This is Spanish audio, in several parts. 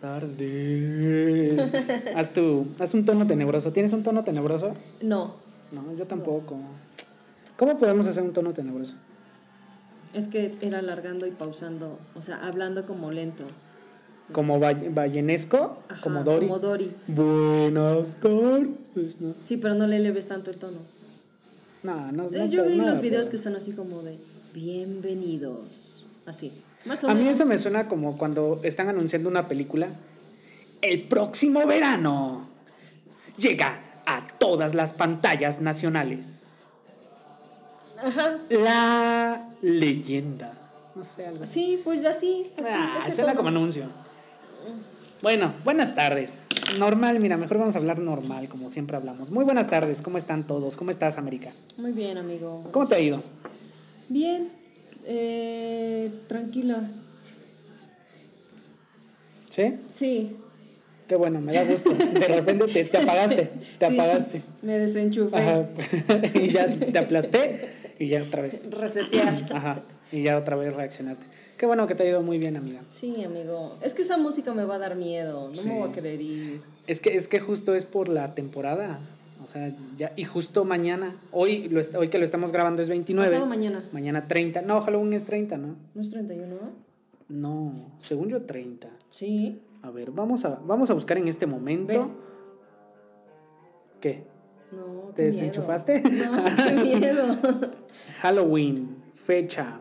Tardes. haz, tu, haz un tono tenebroso. ¿Tienes un tono tenebroso? No, No, yo tampoco. ¿Cómo podemos hacer un tono tenebroso? es que era alargando y pausando, o sea, hablando como lento. ¿Como ball- ballenesco? Ajá, ¿Como Dory? Como Dory. Buenas tardes. No, Sí, pero no le eleves tanto el tono. no, no. Eh, no Yo vi no los videos que son así como de bienvenidos. Así. Más o A mí eso me suena como cuando están anunciando una película. El próximo verano llega a todas las pantallas nacionales. Ajá. La leyenda. No sé, algo. Sí, pues así. así Ah, suena como anuncio. Bueno, buenas tardes. Normal, mira, mejor vamos a hablar normal, como siempre hablamos. Muy buenas tardes, ¿cómo están todos? ¿Cómo estás, América? Muy bien, amigo. ¿Cómo te ha ido? Bien. Eh, tranquila. ¿Sí? Sí. Qué bueno, me da gusto. De repente te, te apagaste, te Sí, apagaste. Me desenchufé. Ajá. y ya te aplasté y ya otra vez. Resetear. Ajá. Y ya otra vez reaccionaste. Qué bueno que te ha ido muy bien, amiga. Sí, amigo. Es que esa música me va a dar miedo. No Sí. me voy a querer ir. Es que, es que justo es por la temporada. O sea, ya, y justo mañana, hoy, lo hoy que lo estamos grabando es 29. Pasado mañana. Mañana 30. No, Halloween es 30, ¿no? ¿No es 31? No, según yo 30. Sí. A ver, vamos a, vamos a buscar en este momento. Ve. ¿Qué? No, ¿Te qué desenchufaste? miedo. No, qué miedo. Halloween, fecha.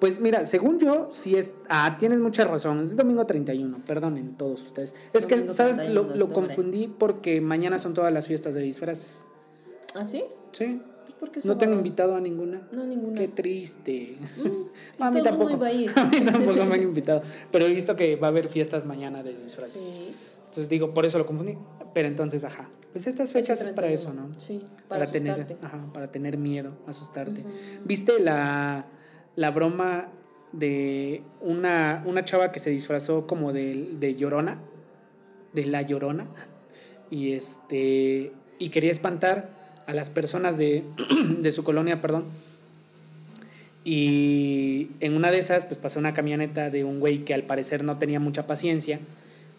Pues mira, según yo, sí es. Ah, tienes mucha razón. Es domingo 31. Perdonen todos ustedes. Es que, ¿sabes? 31 Lo, lo confundí porque mañana son todas las fiestas de disfraces. ¿Ah, sí? Sí. Pues No tengo invitado a ninguna. No, ninguna. Qué triste. Mm, a mí tampoco. iba a ir. A mí tampoco me han invitado. Pero he visto que va a haber fiestas mañana de disfraces. Sí. Entonces digo, por eso lo confundí. Pero entonces, ajá. Pues estas fechas es para eso, 31. ¿no? Sí, para, tener, asustarte. ajá, para tener miedo, asustarte. ¿Viste la, la broma de una, una chava que se disfrazó como de, de llorona? De la llorona. Y este. Y quería espantar a las personas de, de su colonia, perdón. Y en una de esas, pues pasó una camioneta de un güey que al parecer no tenía mucha paciencia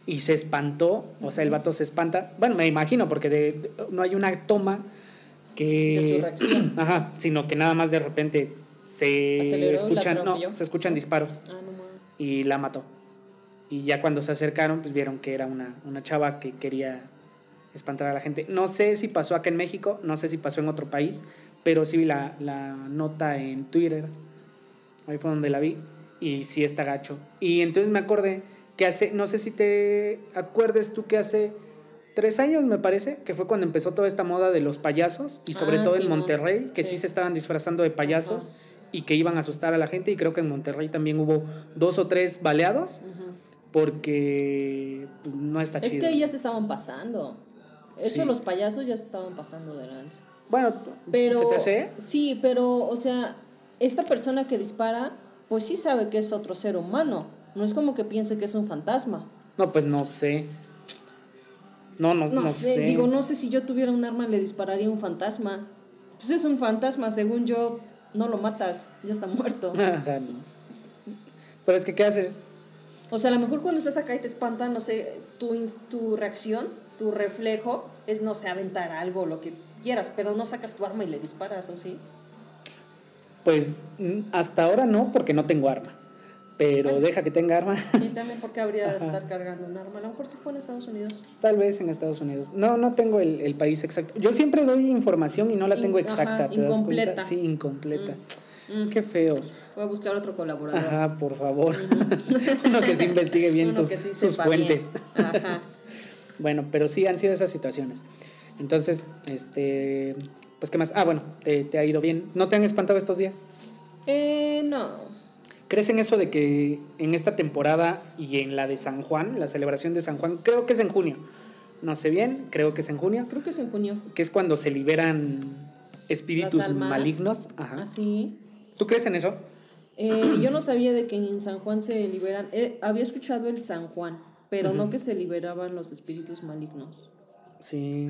y se espantó. O sea, el vato se espanta. Bueno, me imagino, porque de- de- no hay una toma que. De su reacción. Ajá, sino que nada más de repente se escuchan, no, se escuchan disparos Ah, no y la mató. Y ya cuando se acercaron, pues vieron que era una, una chava que quería espantar a la gente. No sé si pasó acá en México, no sé si pasó en otro país, pero sí vi la, la nota en Twitter. Ahí fue donde la vi. Y sí está gacho. Y entonces me acordé que hace, no sé si te acuerdes tú que hace tres años, me parece, que fue cuando empezó toda esta moda de los payasos, y sobre Ah, todo en. Monterrey, que sí. Sí. se estaban disfrazando de payasos y que iban a asustar a la gente. Y creo que en Monterrey también hubo dos o tres baleados porque pues, no está Es chido. que ahí ya se estaban pasando. Eso Sí. los payasos ya se estaban pasando de lanza. Bueno, Pero, ¿se te hace? Sí, pero, o sea, esta persona que dispara, pues sí sabe que es otro ser humano. No es como que piense que es un fantasma. No, pues no sé. No, no, No, no, sé, sé. digo, no sé si yo tuviera un arma le dispararía a un fantasma. Pues es un fantasma, según yo, no lo matas, ya está muerto. Ajá, no. Pero es que, ¿qué haces? O sea, a lo mejor cuando estás acá y te espantan, no sé, tu, tu reacción, tu reflejo es, no sé, aventar algo, lo que quieras, pero no sacas tu arma y le disparas, ¿o sí? Pues mm, hasta ahora no, porque no tengo arma. Pero deja que tenga arma. Y también porque habría de estar cargando un arma. A lo mejor sí fue en Estados Unidos. Tal vez en Estados Unidos. No, no tengo el, el país exacto. Yo siempre doy información y no la In- tengo ajá, exacta. ¿te das incompleta. cuenta? Sí, incompleta. Mm. Qué feo. Voy a buscar otro colaborador. Ajá, por favor. Uno que se investigue bien Uno sus, sí sus bien. fuentes. Ajá. Bueno, pero sí han sido esas situaciones. Entonces, este, pues qué más. Ah, bueno, te, te ha ido bien. ¿No te han espantado estos días? Eh, no. ¿Crees en eso de que en esta temporada y en la de San Juan, la celebración de San Juan, creo que es en junio? No sé bien, creo que es en junio. Creo que es en junio. Que es cuando se liberan espíritus malignos. Ajá. Ah, sí. ¿Tú crees en eso? Eh, yo no sabía de que en San Juan se liberan. eh, había escuchado el San Juan, pero no que se liberaban los espíritus malignos. Sí.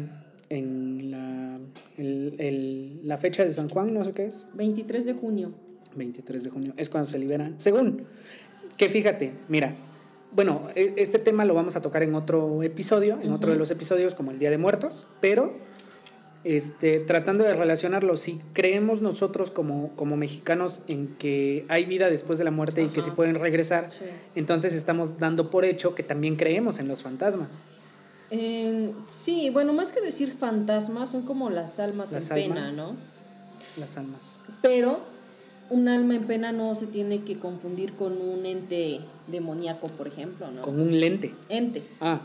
En la, el- el- la fecha de San Juan, no sé qué es. 23 de junio. 23 de junio, es cuando se liberan. Según, que fíjate, mira, bueno, e- este tema lo vamos a tocar en otro episodio, en otro de los episodios como el Día de Muertos, pero este, tratando de relacionarlo, si creemos nosotros como, como mexicanos en que hay vida después de la muerte y que se pueden regresar, Sí. entonces estamos dando por hecho que también creemos en los fantasmas. Sí, bueno, más que decir fantasmas, son como las almas Las en pena. ¿no? Las almas. Pero un alma en pena no se tiene que confundir con un ente demoníaco, por ejemplo, ¿no? Con un lente. Ente, Ah,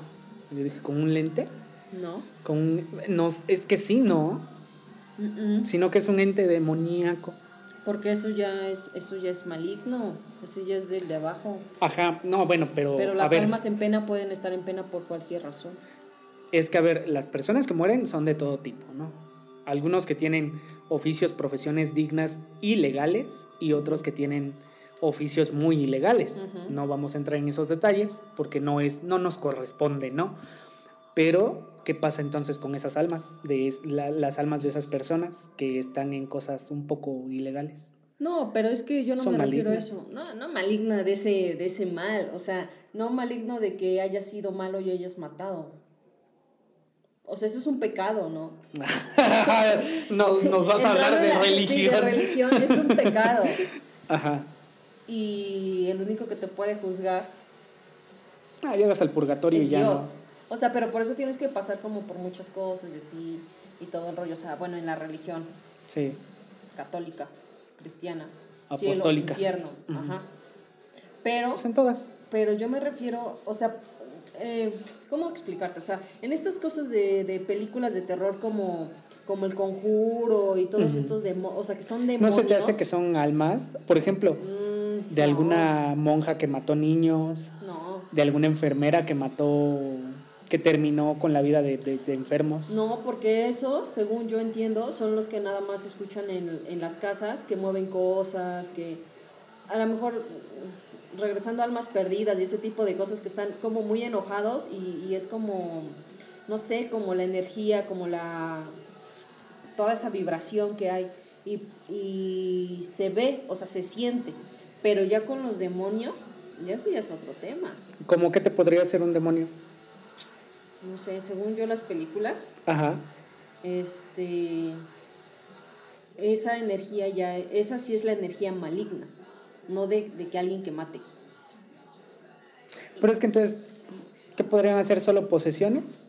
yo dije, ¿con un lente? ¿no? Con un- no, es que sí, ¿no? Mm, mm, sino que es un ente demoníaco. Porque eso ya es eso ya es maligno, eso ya es del de abajo. Ajá, no, bueno, pero, Pero a las ver, almas en pena pueden estar en pena por cualquier razón. es que a ver, las personas que mueren son de todo tipo, ¿no? Algunos que tienen oficios, profesiones dignas y legales y otros que tienen oficios muy ilegales. No vamos a entrar en esos detalles porque no es no nos corresponde, ¿no? Pero ¿qué pasa entonces con esas almas? De es- la- las almas de esas personas que están en cosas un poco ilegales. No, pero es que yo no me refiero a eso. No, no maligna de ese, de ese mal. O sea, no maligno de que hayas sido malo y hayas matado. O sea, eso es un pecado, ¿no? nos, nos vas a hablar de la- religión. Sí, de religión es un pecado. Ajá. Y el único que te puede juzgar Ah, llegas al purgatorio es y ya Dios. no. O sea, pero por eso tienes que pasar como por muchas cosas y así, y todo el rollo. O sea, bueno, en la religión Sí. católica, cristiana, Apostólica. cielo, infierno, ajá. Pero Pues en todas. Pero yo me refiero, o sea, eh, ¿cómo explicarte? O sea, en estas cosas de, de películas de terror como, como El Conjuro y todos estos demonios, o sea, que son ¿No demonios. se te hace que son almas? Por ejemplo, Mm, de no, alguna monja que mató niños, No, de alguna enfermera que mató, que terminó con la vida de, de- de enfermos. no, porque eso, según yo entiendo, son los que nada más escuchan en, en las casas, que mueven cosas, que a lo mejor regresando a almas perdidas y ese tipo de cosas que están como muy enojados y, y es como, no sé, como la energía, como la toda esa vibración que hay y, y se ve, o sea, se siente, pero ya con los demonios, ya sí es otro tema. ¿Cómo que te podría hacer un demonio? No sé, según yo las películas, Ajá. este esa energía ya, esa sí es la energía maligna, no de, de que alguien que mate. Pero es que entonces, ¿qué podrían hacer solo posesiones?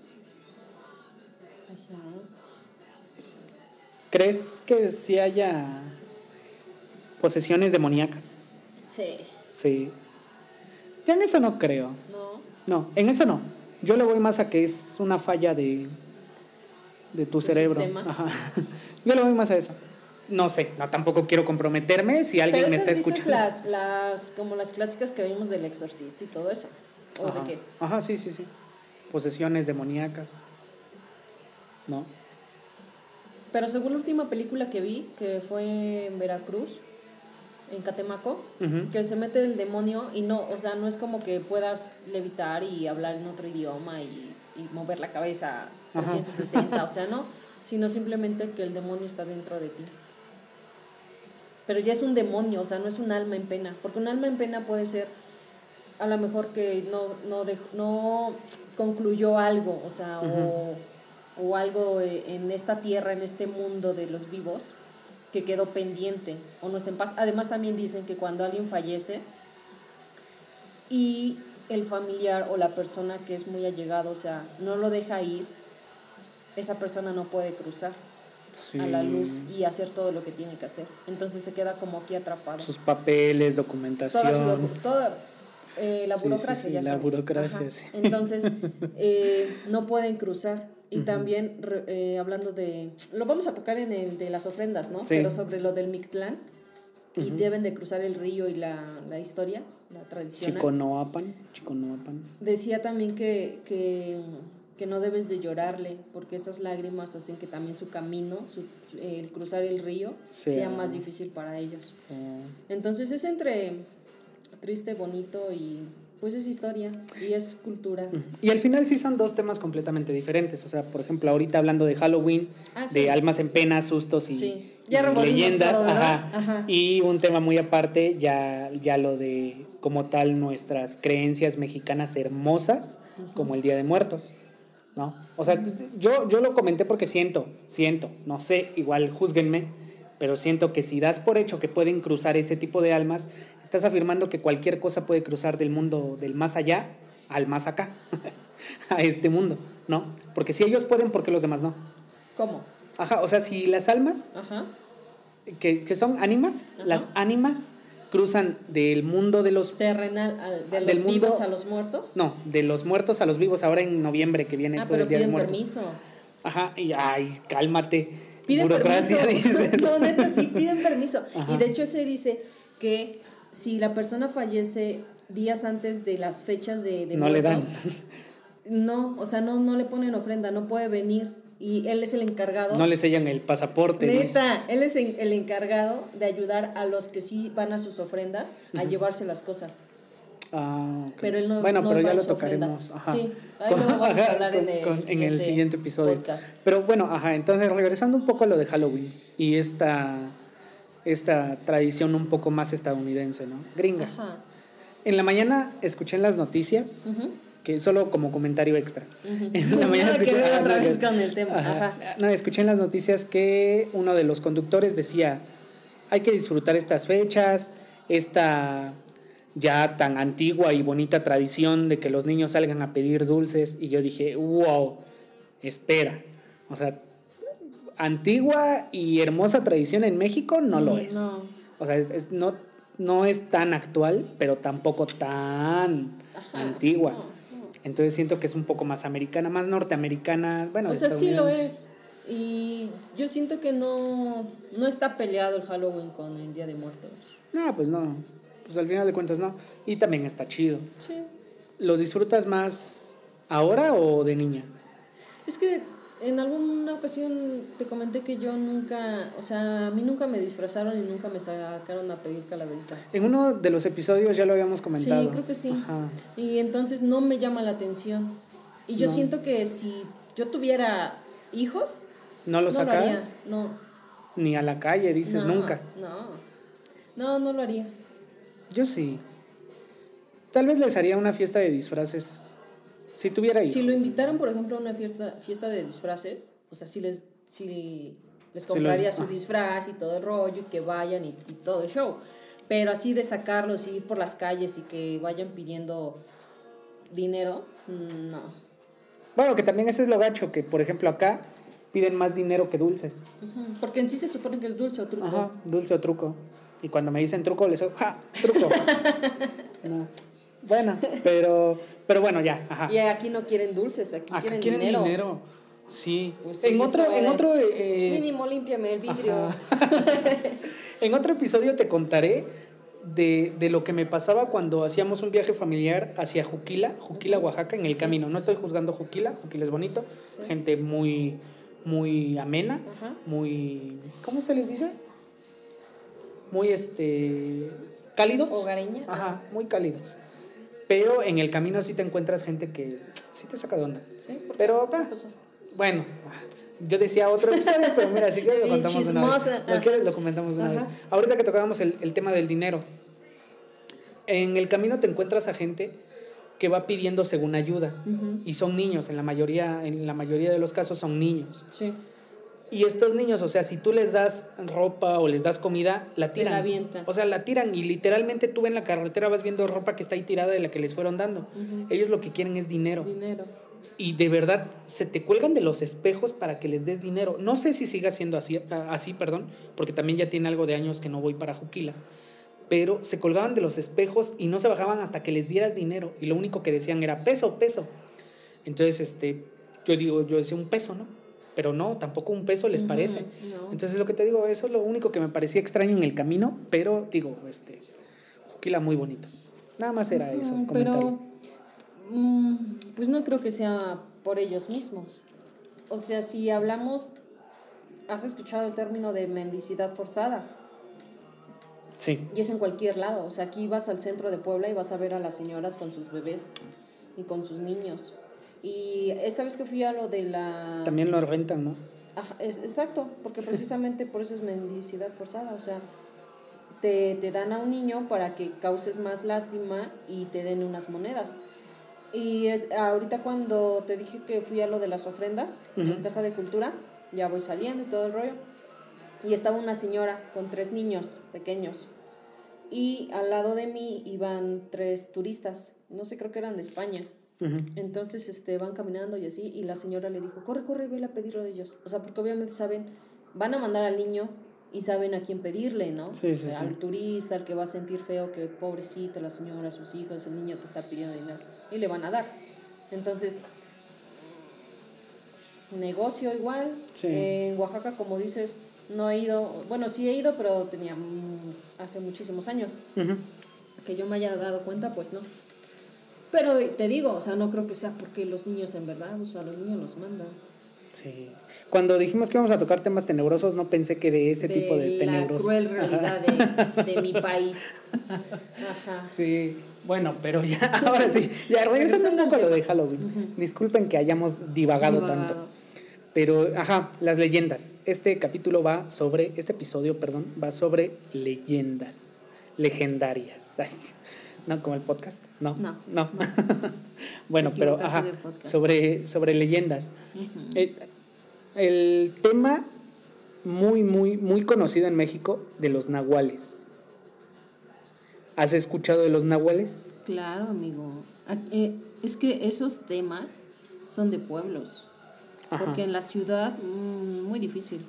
¿Crees que sí haya posesiones demoníacas? Sí, Sí. Ya en eso no creo. no. No, en eso no. Yo le voy más a que es una falla de, de tu ¿Tu cerebro. sistema? Ajá. Yo le voy más a eso. No sé, no tampoco quiero comprometerme si alguien Pero me está escuchando. las, las, como las clásicas que vimos del exorcista y todo eso. ¿O Ajá. de qué? Ajá, sí, sí, sí. Posesiones demoníacas. ¿No? Pero según la última película que vi, que fue en Veracruz, en Catemaco, que se mete el demonio y no, o sea, no es como que puedas levitar y hablar en otro idioma y, y mover la cabeza Ajá. 360, o sea, no, sino simplemente que el demonio está dentro de ti. Pero ya es un demonio, o sea, no es un alma en pena, porque un alma en pena puede ser a lo mejor que no, no, no concluyó algo, o sea, o, o algo eh, en esta tierra, en este mundo de los vivos, que quedó pendiente o no está en paz. Además también dicen que cuando alguien fallece y el familiar o la persona que es muy allegado, o sea, no lo deja ir, esa persona no puede cruzar a la luz y hacer todo lo que tiene que hacer. Entonces se queda como aquí atrapado. Sus papeles, Toda, documentación. su toda, eh, la sí, burocracia, sí, ya la sabes. burocracia, Ajá. sí. Entonces, eh, no pueden cruzar. Y también, eh, hablando de... Lo vamos a tocar en el de las ofrendas, ¿no? Sí. Pero sobre lo del Mictlán, y deben de cruzar el río y la, la historia, la tradición. Chiconoapan, Chiconoapan. Decía también que, que, que no debes de llorarle, porque esas lágrimas hacen que también su camino, su, el cruzar el río, Sea- sea más difícil para ellos. Entonces es entre triste, bonito y pues es historia y es cultura. Y al final sí son dos temas completamente diferentes. O sea, por ejemplo, ahorita hablando de Halloween, Ah, sí. de almas en pena, sustos y, Sí. Ya y revolvimos leyendas. todo, ¿verdad? ajá. Ajá. Y un tema muy aparte, ya, ya lo de como tal nuestras creencias mexicanas hermosas, como el Día de Muertos. ¿No? O sea, yo, yo lo comenté porque siento, siento, no sé, igual juzguenme, pero siento que si das por hecho que pueden cruzar ese tipo de almas, estás afirmando que cualquier cosa puede cruzar del mundo del más allá al más acá, a este mundo, ¿no? Porque si ellos pueden, ¿por qué los demás no? ¿Cómo? Ajá, o sea, si las almas, Ajá. que, que son ánimas, Ajá. las ánimas cruzan del mundo de los... Terrenal, al- de Del los mundo- vivos a los muertos. No, de los muertos a los vivos, ahora en noviembre que viene ah, esto pero del Día de piden Muertos. permiso. Ajá, y ay, cálmate. Piden Burocracia, permiso. dices. no, neta, sí, piden permiso. Ajá. Y de hecho se dice que si la persona fallece días antes de las fechas de, de No le dan. No, o sea, no, no le ponen ofrenda, no puede venir. Y él es el encargado. No le sellan el pasaporte. Neta, dices. él es el encargado de ayudar a los que sí van a sus ofrendas a llevarse las cosas. Ah, ok. Pero él no Bueno, no pero ya lo tocaremos. Ajá. Sí, ahí luego vamos a hablar en el, Con- siguiente, en el siguiente episodio. podcast. Pero bueno, ajá, entonces regresando un poco a lo de Halloween y esta, esta tradición un poco más estadounidense, ¿no? Gringa. Ajá. En la mañana escuché en las noticias, Ujú. Que solo como comentario extra. Ujú. En la mañana Nada que escuché- ah, otra no, vez que- con el tema. Ajá. No, escuché en las noticias que uno de los conductores decía, hay que disfrutar estas fechas, esta ya tan antigua y bonita tradición de que los niños salgan a pedir dulces. Y yo dije, wow, espera. O sea, antigua y hermosa tradición en México no lo es. No. O sea, es, es- no, no es tan actual, pero tampoco tan Ajá. antigua. No. Entonces siento que es un poco más americana, más norteamericana. Bueno, O sea, sí lo es. Y yo siento que no, no está peleado el Halloween con el Día de Muertos. No, pues no. Pues al final de cuentas no. Y también está chido. Sí. ¿Lo disfrutas más ahora o de niña? Es que en alguna ocasión te comenté que yo nunca, o sea, a mí nunca me disfrazaron y nunca me sacaron a pedir calaverita. En uno de los episodios ya lo habíamos comentado. Sí, creo que sí. Ajá. Y entonces no me llama la atención. Y yo No. siento que si yo tuviera hijos, ¿No lo no lo haría. No. Ni a la calle, dices no, nunca. No. No, no lo haría. Yo sí. Tal vez les haría una fiesta de disfraces. Si tuviera hijos. Si lo invitaran, por ejemplo, a una fiesta, fiesta de disfraces, o sea, si les, si les Si lo- compraría su ah. disfraz y todo el rollo, y que vayan y, y todo el show. Pero así de sacarlos y ir por las calles y que vayan pidiendo dinero, no. Bueno, que también eso es lo gacho, que por ejemplo acá piden más dinero que dulces. Porque en sí se supone que es dulce o truco. Ajá, dulce o truco. Y cuando me dicen truco, les digo, ¡ja! Truco. No. Bueno, pero, pero bueno, ya. Ajá. Y aquí no quieren dulces, aquí Acá quieren, quieren dinero. dinero. Sí. Pues sí, en otro, en de, otro, eh, Mínimo, límpiame el vidrio. En otro episodio te contaré de, de lo que me pasaba cuando hacíamos un viaje familiar hacia Juquila, Juquila, Oaxaca, en el camino. No estoy juzgando Juquila, Juquila es bonito, Sí. gente muy, muy amena, Ajá. muy, ¿cómo se les dice? Muy, este, cálidos. Hogareña. Ajá, muy cálidos. Pero en el camino sí te encuentras gente que sí te saca de onda. ¿Sí? Pero, bueno, yo decía otro episodio, pero mira, si quieres lo contamos una vez. Lo quieres lo comentamos una Ajá. vez. Ahorita que tocábamos el, el tema del dinero, en el camino te encuentras a gente que va pidiendo según ayuda y son niños, en la mayoría, en la mayoría de los casos son niños. Sí. Y estos niños, o sea, si tú les das ropa o les das comida, la tiran. la. O sea, la tiran y literalmente tú en la carretera vas viendo ropa que está ahí tirada de la que les fueron dando. Ellos lo que quieren es dinero. Dinero. Y de verdad se te cuelgan de los espejos para que les des dinero. No sé si siga siendo así, así, perdón, porque también ya tiene algo de años que no voy para Juquila. Pero se colgaban de los espejos y no se bajaban hasta que les dieras dinero. Y lo único que decían era peso, peso. Entonces, este, yo digo, yo decía un peso, ¿no? Pero no, tampoco un peso les parece. no. Entonces lo que te digo, eso es lo único que me parecía extraño en el camino, pero digo, este, Juquila muy bonito. Nada más era eso, comentarlo. Pero, mm, pues no creo que sea por ellos mismos. O sea, si hablamos, has escuchado el término de mendicidad forzada. Sí, Y es en cualquier lado. O sea, aquí vas al centro de Puebla y vas a ver a las señoras con sus bebés y con sus niños. Y esta vez que fui a lo de la... también lo rentan, ¿no? Ajá, es, exacto, porque precisamente por eso es mendicidad forzada, o sea, te, te dan a un niño para que causes más lástima y te den unas monedas. Y es- ahorita cuando te dije que fui a lo de las ofrendas, en Ujú. Casa de Cultura, ya voy saliendo y todo el rollo, y estaba una señora con tres niños pequeños. Y al lado de mí iban tres turistas, no sé, creo que eran de España. Entonces este, van caminando y así, y la señora le dijo, corre, corre, vele a pedirlo a ellos. O sea, porque obviamente saben, van a mandar al niño y saben a quién pedirle, ¿no? Sí, sí, Eh, Al sí. turista, al que va a sentir feo, que pobrecita la señora, sus hijos, el niño te está pidiendo dinero. Y le van a dar. Entonces, negocio igual. Sí. En Oaxaca, como dices, no he ido, bueno, sí he ido, pero tenía mm, hace muchísimos años que yo me haya dado cuenta, pues no. Pero te digo, o sea, no creo que sea porque los niños en verdad, o sea, los niños los mandan. Sí. Cuando dijimos que íbamos a tocar temas tenebrosos, no pensé que de ese tipo de la tenebrosos. cruel Ajá. realidad de, de mi país. Ajá. Sí, bueno, pero ya, ahora sí, ya regresando un poco a lo de Halloween. Disculpen que hayamos divagado, Divagado. tanto. Pero, ajá, las leyendas. Este capítulo va sobre, este episodio, perdón, va sobre leyendas legendarias. No, como el podcast. No, No, no. bueno, pero, ajá, sobre, sobre leyendas. Ujú. El, el tema muy, muy, muy conocido en México de los nahuales. ¿Has escuchado de los nahuales? Claro, amigo. A- eh, es que esos temas son de pueblos. Ajá. Porque en la ciudad, mm, muy difícil.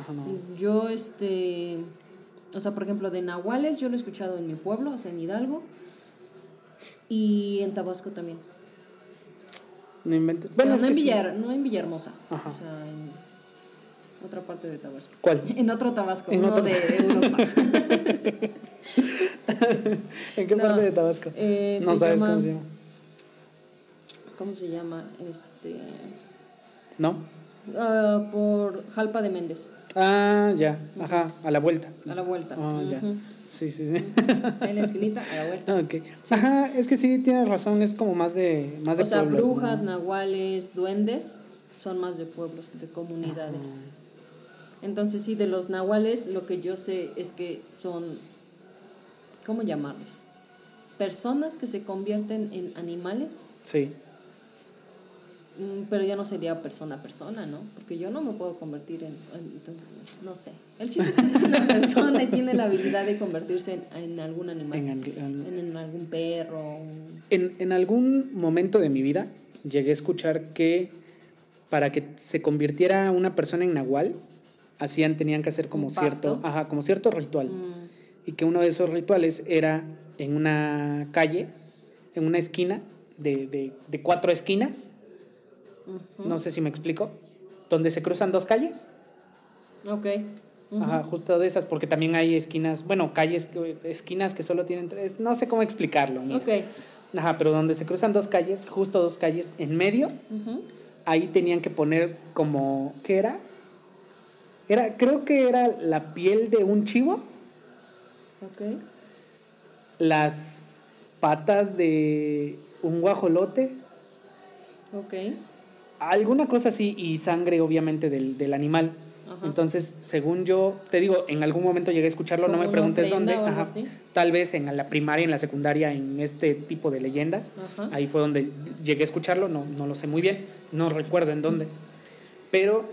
Ajá, no. Yo, este. O sea, por ejemplo, de Nahuales, yo lo he escuchado en mi pueblo, o sea, en Hidalgo. Y en Tabasco también. No inventes. Bueno, es no, que en sí. Villar, no en Villahermosa. Ajá. O sea, en otra parte de Tabasco. ¿Cuál? En otro Tabasco, En no otro- de Europa. ¿En qué No, parte de Tabasco? eh, no sabes llama- cómo se llama. ¿Cómo se llama? Este. ¿No? ah, por Jalpa de Méndez, Ah, ya. Ajá, a la vuelta. a la vuelta. Ah, ya. Sí, sí, sí. En la esquinita, a la vuelta. Ah, ok. Ajá, es que sí, tienes razón, es como más de más de O sea, pueblos, brujas, ¿no? nahuales, duendes son más de pueblos, de comunidades. Entonces, sí, de los nahuales, lo que yo sé es que son, ¿cómo llamarlos? Personas que se convierten en animales, Sí. Mm, pero ya no sería persona a persona, ¿no? Porque yo no me puedo convertir en, entonces, no sé. El chiste es que es una persona y tiene la habilidad de convertirse en, en algún animal, En, en, al- en- en algún perro. En, en algún momento de mi vida llegué a escuchar que para que se convirtiera una persona en nahual, hacían, tenían que hacer como cierto, ajá, como cierto ritual. Mm, Y que uno de esos rituales era en una calle, en una esquina, de, de, de cuatro esquinas, no sé si me explico, donde se cruzan dos calles. Ok. Ajá, justo de esas, porque también hay esquinas, bueno, calles, que- esquinas que solo tienen tres, no sé cómo explicarlo. mira. Ok. Ajá, pero donde se cruzan dos calles, justo dos calles, en medio, ahí tenían que poner como, ¿qué era? Era, creo que era la piel de un chivo, Ok. las patas de un guajolote, Ok. Alguna cosa así, y sangre obviamente del, del animal. Ajá. Entonces, según yo, te digo, en algún momento llegué a escucharlo, no me preguntes dónde, ajá, tal vez en la primaria, en la secundaria, en este tipo de leyendas, Ajá. ahí fue donde llegué a escucharlo, no, no lo sé muy bien, no recuerdo en dónde, pero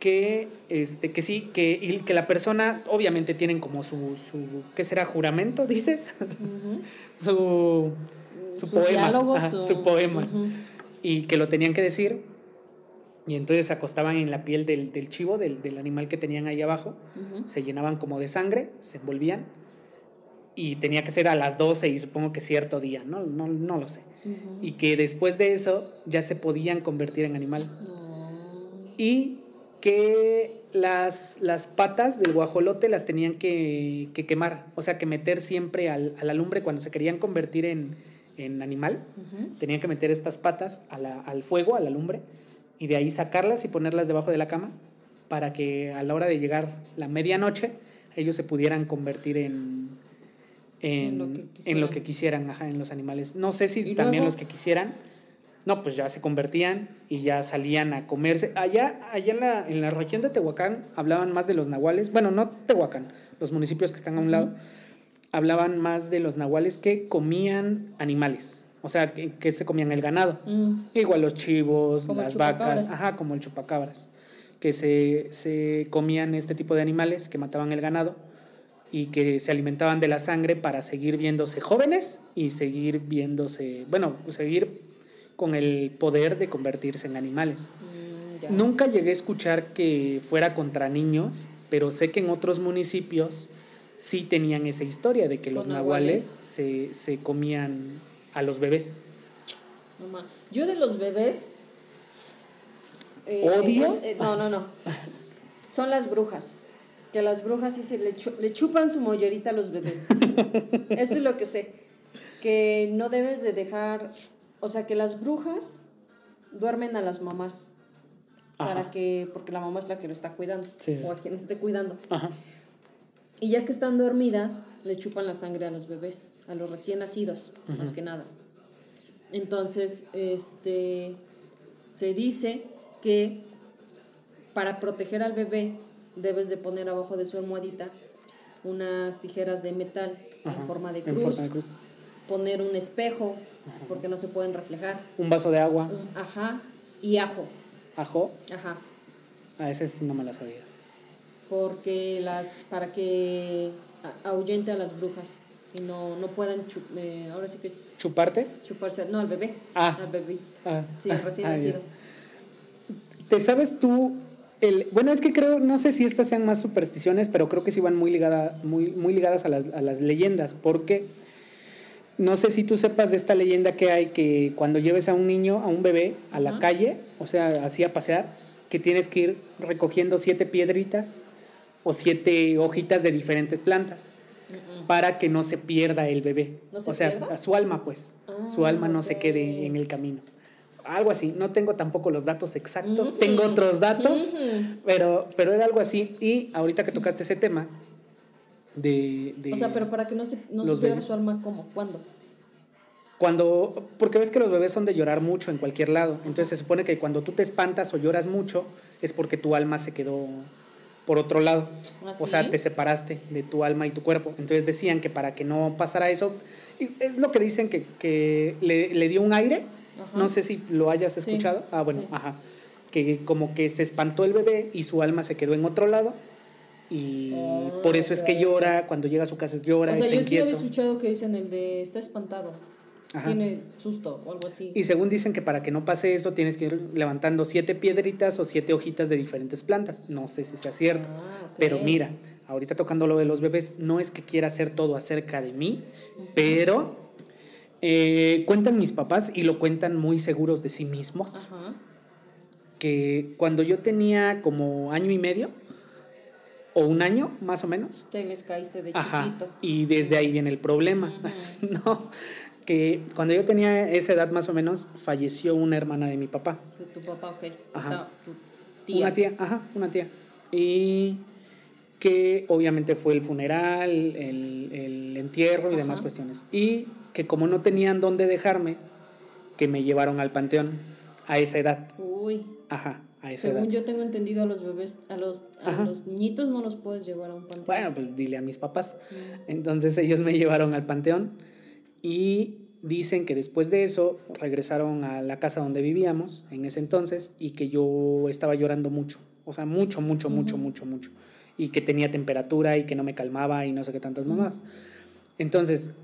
que, este, que sí, que, y que la persona, obviamente tienen como su, su ¿qué será? ¿Juramento, dices? Su, su Sus poema, diálogos, ajá, su- su poema, y que lo tenían que decir, y entonces se acostaban en la piel del, del chivo, del, del animal que tenían ahí abajo, se llenaban como de sangre, se envolvían, y tenía que ser a las 12 y supongo que cierto día, no, no, no lo sé. Y que después de eso ya se podían convertir en animal. Y que las, las patas del guajolote las tenían que, que quemar, o sea, que meter siempre al, a la lumbre cuando se querían convertir en, en animal, tenían que meter estas patas a la- al fuego, a la lumbre, y de ahí sacarlas y ponerlas debajo de la cama para que a la hora de llegar la medianoche ellos se pudieran convertir en, en, En lo que en lo quisieran. que quisieran, ajá, en los animales. No sé si ¿Y también luego? los que quisieran. No, pues ya se convertían y ya salían a comerse. Allá, allá en, la, en la región de Tehuacán hablaban más de los nahuales. Bueno, no Tehuacán, los municipios que están a un lado. Hablaban más de los nahuales que comían animales. O sea, que, que se comían el ganado. Mm. Igual los chivos, Como las vacas, ajá, como el chupacabras, que se, se comían este tipo de animales que mataban el ganado y que se alimentaban de la sangre para seguir viéndose jóvenes y seguir viéndose, bueno, seguir con el poder de convertirse en animales. Mm. Nunca llegué a escuchar que fuera contra niños, pero sé que en otros municipios sí tenían esa historia de que los Los nahuales se, se comían a los bebés. No ma- Yo de los bebés. eh, ¿Odio? eh, no, no, no. Son las brujas. Que las brujas sí se le, chu- le chupan su mollerita a los bebés. Eso es lo que sé. Que no debes de dejar. O sea, que las brujas duermen a las mamás. Para que. Porque la mamá es la que lo está cuidando. Sí, sí, o a quien esté cuidando. Ajá. Y ya que están dormidas, les chupan la sangre a los bebés, a los recién nacidos, más que nada. Entonces, este, se dice que para proteger al bebé debes de poner abajo de su almohadita unas tijeras de metal Ajá, en forma de en cruz, forma de cruz. poner un espejo porque no se pueden reflejar, Un vaso de agua, un ajá y ajo, ajo. ajá, A ese sí no me porque las para que ahuyente a las brujas y no, no puedan chu- eh, ahora sí que ¿Chuparte? chuparse no al bebé Ah. al bebé Ah, sí ah, recién ah, nacido ¿Te sabes tú? El, bueno, es que creo, no sé si estas sean más supersticiones, pero creo que sí van muy, ligada, muy, muy ligadas a las, a las leyendas, porque no sé si tú sepas de esta leyenda que hay que cuando lleves a un niño, a un bebé, a la calle, o sea, así a pasear, que tienes que ir recogiendo siete piedritas o siete hojitas de diferentes plantas para que no se pierda el bebé. ¿No se o sea, pierda? su alma, pues. su Ah, alma no se quede en el camino. Algo así. No tengo tampoco los datos exactos. Tengo otros datos, pero, pero era algo así. Y ahorita que tocaste ese tema de... de o sea pero para que no se no se pierda su alma cómo cuándo Cuando, porque ves que los bebés son de llorar mucho en cualquier lado. Entonces se supone que cuando tú te espantas o lloras mucho es porque tu alma se quedó por otro lado. ¿Ah, O sea, te separaste de tu alma y tu cuerpo. Entonces decían que para que no pasara eso, es lo que dicen que, que le, le dio un aire. Ajá. No sé si lo hayas Sí, escuchado. Ah, bueno, sí. ajá. Que como que se espantó el bebé y su alma se quedó en otro lado. Y Ah, por eso es que llora, cuando llega a su casa llora, o sea está yo sí había escuchado que dicen el de está espantado Ajá. tiene susto o algo así Y según dicen que para que no pase eso tienes que ir levantando siete piedritas o siete hojitas de diferentes plantas. No sé si sea cierto. Ah. Pero mira, ahorita tocando lo de los bebés, no es que quiera hacer todo acerca de mí, pero eh, cuentan mis papás y lo cuentan muy seguros de sí mismos, ajá que cuando yo tenía como año y medio, o un año más o menos, te les caíste de Ajá, chiquito y desde ahí viene el problema. no, que cuando yo tenía esa edad más o menos, falleció una hermana de mi papá. tu papá ok o Ajá. sea tu tía Una tía, ajá, una tía. Y que obviamente fue el funeral, el, el entierro y demás cuestiones. Y que como no tenían dónde dejarme, que me llevaron al panteón a esa edad. uy Ajá, a esa según edad. yo tengo entendido a los bebés a los a los niñitos no los puedes llevar a un panteón Bueno, pues dile a mis papás. Entonces ellos me llevaron al panteón y dicen que después de eso regresaron a la casa donde vivíamos en ese entonces y que yo estaba llorando mucho. O sea, mucho, mucho, mucho, mucho, mucho. Y que tenía temperatura y que no me calmaba y no sé qué tantas mamás. Entonces,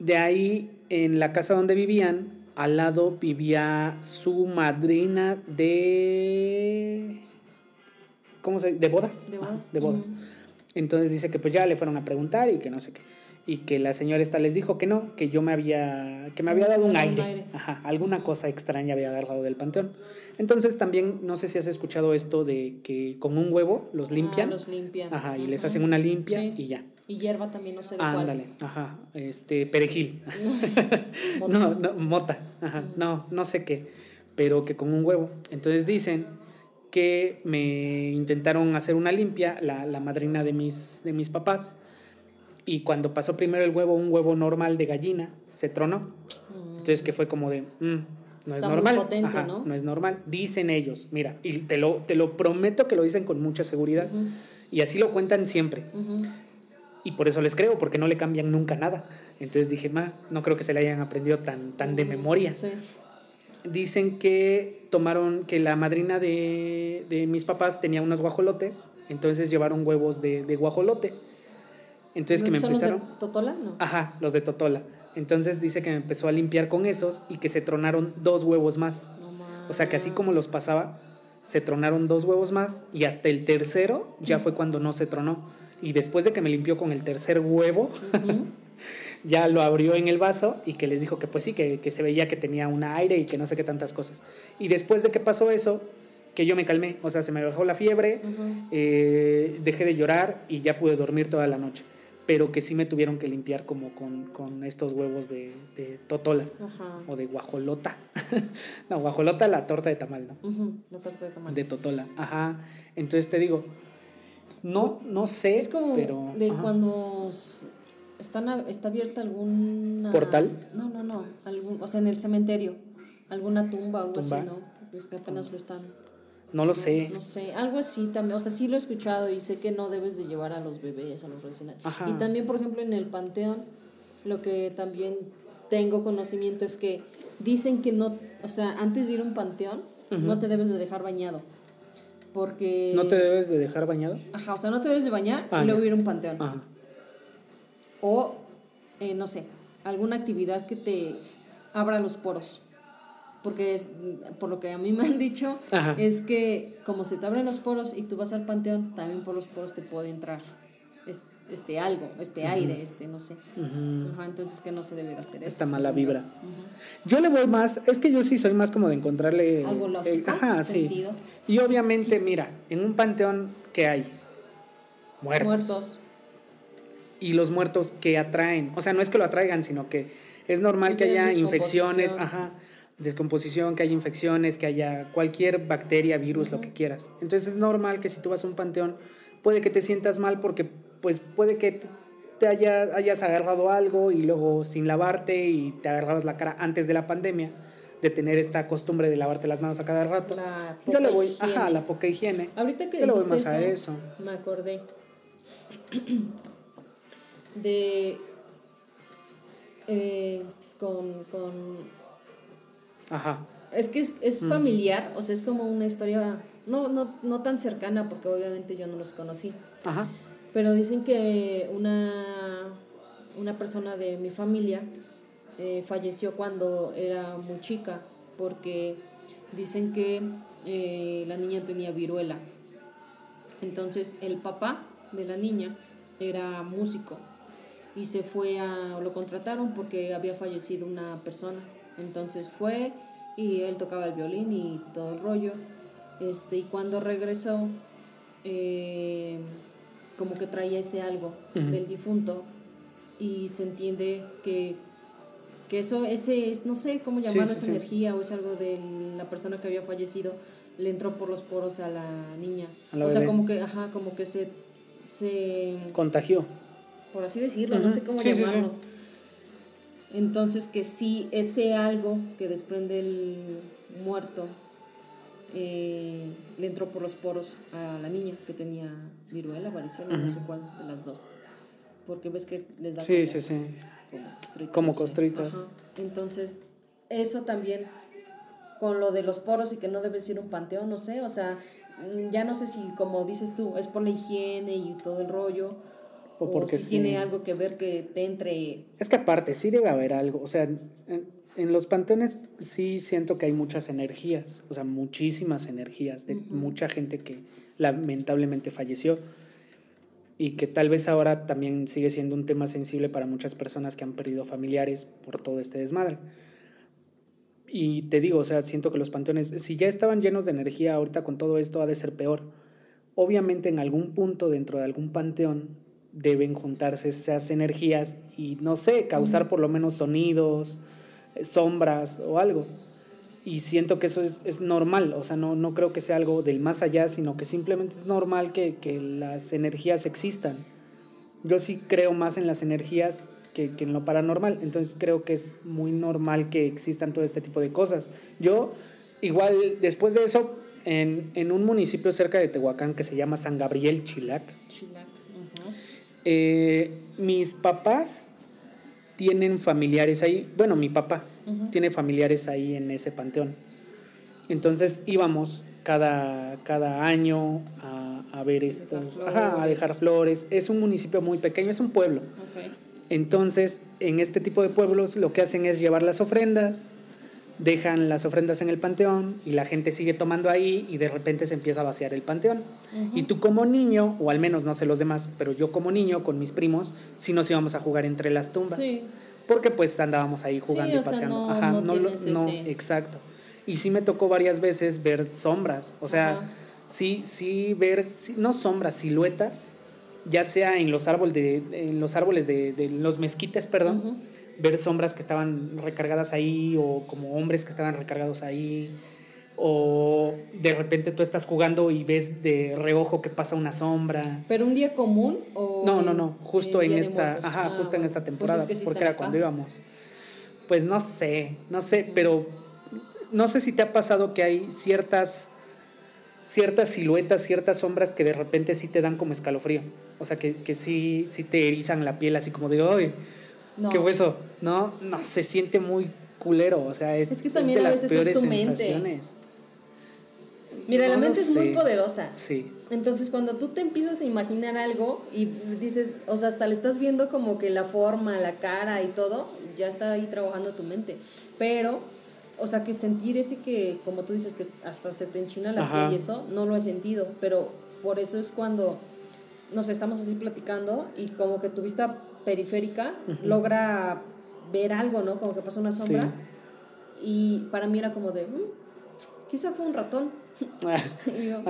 de ahí en la casa donde vivían, al lado vivía su madrina de... ¿Cómo se dice? ¿De bodas? de Ajá, boda de bodas. Entonces dice que pues ya le fueron a preguntar y que no sé qué. Y que la señora esta les dijo que no, que yo me había, que me había dado un aire. aire. Ajá, alguna cosa extraña había agarrado del panteón. Entonces también, no sé si has escuchado esto de que con un huevo los limpian. Ah, los limpian. Ajá, y les hacen una limpia Sí. y ya. Y hierba también, no sé de Ándale, ajá, este, perejil. No, no, mota, ajá, no, no sé qué, pero que con un huevo. Entonces dicen que me intentaron hacer una limpia, la, la madrina de mis, de mis papás, y cuando pasó primero el huevo, un huevo normal de gallina, se tronó. Mm. Entonces que fue como de, "Mm, no es Está normal. potente, Ajá, ¿no? no es normal. Dicen ellos, mira, y te lo, te lo prometo que lo dicen con mucha seguridad, y así lo cuentan siempre. Y por eso les creo, porque no le cambian nunca nada. Entonces dije, ma, no creo que se le hayan aprendido tan, tan de memoria. Sí. Dicen que tomaron, que la madrina de, de mis papás tenía unos guajolotes, entonces llevaron huevos de, de guajolote. Entonces que me ¿Son los de empezaron... Totola? No. Ajá, los de Totola. Entonces dice que me empezó a limpiar con esos y que se tronaron dos huevos más. No O sea que así como los pasaba, se tronaron dos huevos más y hasta el tercero ya fue cuando no se tronó. Y después de que me limpió con el tercer huevo, ya lo abrió en el vaso y que les dijo que pues sí, que, que se veía que tenía un aire y que no sé qué tantas cosas. Y después de que pasó eso, que yo me calmé, o sea, se me bajó la fiebre, eh, dejé de llorar y ya pude dormir toda la noche. Pero que sí me tuvieron que limpiar como con, con estos huevos de, de totola Ajá. o de guajolota. no, guajolota la torta de tamal, ¿no? La torta de tamal. De totola. Ajá. Entonces te digo, no, no sé, Es como pero... de ajá. cuando están a- está abierta alguna ¿Portal? No, no, no, algún, o sea, en el cementerio, alguna tumba o algo así, ¿no? Que apenas lo están. No lo sé. No sé, algo así también, o sea, sí lo he escuchado y sé que no debes de llevar a los bebés, a los recién. Y también, por ejemplo, en el panteón, lo que también tengo conocimiento es que dicen que no, o sea, antes de ir a un panteón, no te debes de dejar bañado. Porque... ¿No te debes de dejar bañado? Ajá, o sea, no te debes de bañar Ah, y luego ya. ir a un panteón. Ajá. O, eh, no sé, alguna actividad que te abra los poros. Porque es, por lo que a mí me han dicho, Ajá. es que como se te abren los poros y tú vas al panteón, también por los poros te puede entrar es- este algo, este aire, este no sé. Ujú. Ajá, entonces que no se debe de hacer eso. Esta mala vibra. Yo le voy más, es que yo sí soy más como de encontrarle... Algo eh, lógico, sí. sentido. Y obviamente, mira, en un panteón, ¿qué hay? Muertos. Muertos. Y los muertos que atraen. O sea, no es que lo atraigan, sino que es normal que haya infecciones, ajá, descomposición, que haya infecciones, que haya cualquier bacteria, virus, lo que quieras. Entonces es normal que si tú vas a un panteón, puede que te sientas mal porque pues puede que te haya, hayas agarrado algo y luego sin lavarte y te agarrabas la cara antes de la pandemia, de tener esta costumbre de lavarte las manos a cada rato. La Yo le voy, higiene. ajá, la poca higiene. Ahorita que Yo le voy más a eso, eso. me acordé de eh, con, con Ajá. es que es, es familiar, o sea, es como una historia no, no, no tan cercana porque obviamente yo no los conocí, Ajá. pero dicen que una, una persona de mi familia eh, falleció cuando era muy chica porque dicen que eh, la niña tenía viruela. Entonces el papá de la niña era músico y se fue a, lo contrataron porque había fallecido una persona. Entonces fue y él tocaba el violín y todo el rollo. Este, y cuando regresó, eh, como que traía ese algo del difunto y se entiende que, que eso, ese es, no sé cómo llamarlo, sí, esa sí. energía o es algo de la persona que había fallecido, le entró por los poros a la niña. A la o sea, como que, ajá, como que se, se Contagió. por así decirlo, no sé cómo llamarlo. Entonces que sí, ese algo que desprende el muerto eh, le entró por los poros a la niña que tenía viruela, varicela, no sé cuál de las dos. Porque ves que les da Sí, como, sí, sí. como costritas. Como costritas. Entonces, eso también con lo de los poros y que no debes ir a un panteón, no sé, o sea, ya no sé si como dices tú, es por la higiene y todo el rollo, O o, porque si sí. tiene algo que ver que te entre Es que aparte, sí debe haber algo. O sea, en, en los panteones sí siento que hay muchas energías. O sea, muchísimas energías de mucha gente que lamentablemente falleció. y que tal vez ahora también sigue siendo un tema sensible para muchas personas que han perdido familiares por todo este desmadre. Y te digo, o sea, siento que los panteones, si ya estaban llenos de energía, ahorita con todo esto ha de ser peor. Obviamente en algún punto dentro de algún panteón deben juntarse esas energías y, no sé, causar por lo menos sonidos, eh, sombras o algo. Y siento que eso es, es, normal, o sea, no, no creo que sea algo del más allá, sino que simplemente es normal que, que las energías existan. Yo sí creo más en las energías que, que, en lo paranormal, entonces creo que es muy normal que existan todo este tipo de cosas. Yo, igual, después de eso, en, en un municipio cerca de Tehuacán que se llama San Gabriel Chilac, Chilac. Eh, mis papás tienen familiares ahí, bueno, mi papá uh -huh. tiene familiares ahí en ese panteón. Entonces íbamos cada, cada año a, a ver estos, ajá, a dejar flores. Es un municipio muy pequeño, es un pueblo. Okay. Entonces, en este tipo de pueblos lo que hacen es llevar las ofrendas, dejan las ofrendas en el panteón y la gente sigue tomando ahí y de repente se empieza a vaciar el panteón. Uh -huh. Y tú como niño, o al menos no sé los demás, pero yo como niño con mis primos, sí nos íbamos a jugar entre las tumbas. Sí. Porque pues andábamos ahí jugando sí, y paseando. Sea, no, Ajá, no, no, lo, no exacto. Y sí me tocó varias veces ver sombras, o sea, Ajá. sí, sí ver, sí, no sombras, siluetas, ya sea en los árboles de, en los árboles de, de los mezquites, perdón. Uh -huh ver sombras que estaban recargadas ahí o como hombres que estaban recargados ahí o de repente tú estás jugando y ves de reojo que pasa una sombra. ¿Pero un día común o No, no, no, justo en, esta, ajá, ah, justo en esta temporada, pues es que sí porque era cuando íbamos. Pues no sé, no sé, pero no sé si te ha pasado que hay ciertas ciertas siluetas, ciertas sombras que de repente sí te dan como escalofrío. O sea, que, que sí, sí te erizan la piel así como de, ¡ay! No. ¿Qué hueso? No, no, se siente muy culero, o sea, es, es que también es de a las veces peores es tu mente. sensaciones. Mira, no la mente es sé. muy poderosa. Sí. Entonces, cuando tú te empiezas a imaginar algo y dices, o sea, hasta le estás viendo como que la forma, la cara y todo, ya está ahí trabajando tu mente. Pero, o sea, que sentir ese que, como tú dices, que hasta se te enchina la Ajá. piel y eso, no lo he sentido. Pero por eso es cuando nos estamos así platicando y como que tu vista periférica uh -huh. logra ver algo, ¿no? Como que pasa una sombra. Sí. Y para mí era como de, mmm, quizá fue un ratón. y, yo,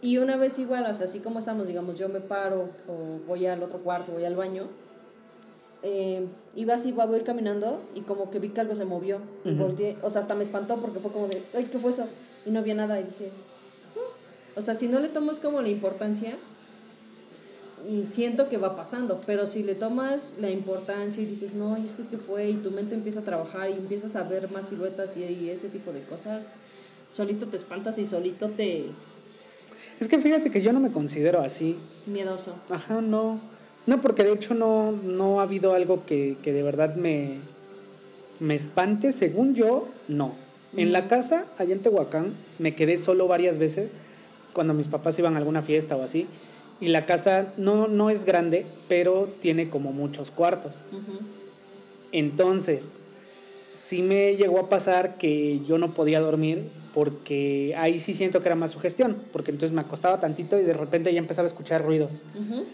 y, una vez igual, o sea, así como estamos, digamos, yo me paro o voy al otro cuarto, voy al baño, eh, iba así, voy caminando y como que vi que algo se movió. Uh -huh. Y volteé, o sea, hasta me espantó porque fue como de, ay, ¿qué fue eso? Y no había nada y dije, oh". o sea, si no le tomas como la importancia, siento que va pasando, pero si le tomas la importancia y dices, no, y es que qué fue, y tu mente empieza a trabajar y empiezas a ver más siluetas y, y ese tipo de cosas, solito te espantas y solito te... Es que fíjate que yo no me considero así. Miedoso. Ajá, no. No, porque de hecho no, no ha habido algo que, que de verdad me, me espante, según yo, no. Mm. En la casa, allá en Tehuacán, me quedé solo varias veces cuando mis papás iban a alguna fiesta o así y la casa no, no es grande, pero tiene como muchos cuartos. Uh -huh. Entonces, sí me llegó a pasar que yo no podía dormir porque ahí sí siento que era más sugestión, porque entonces me acostaba tantito y de repente ya empezaba a escuchar ruidos. Uh -huh.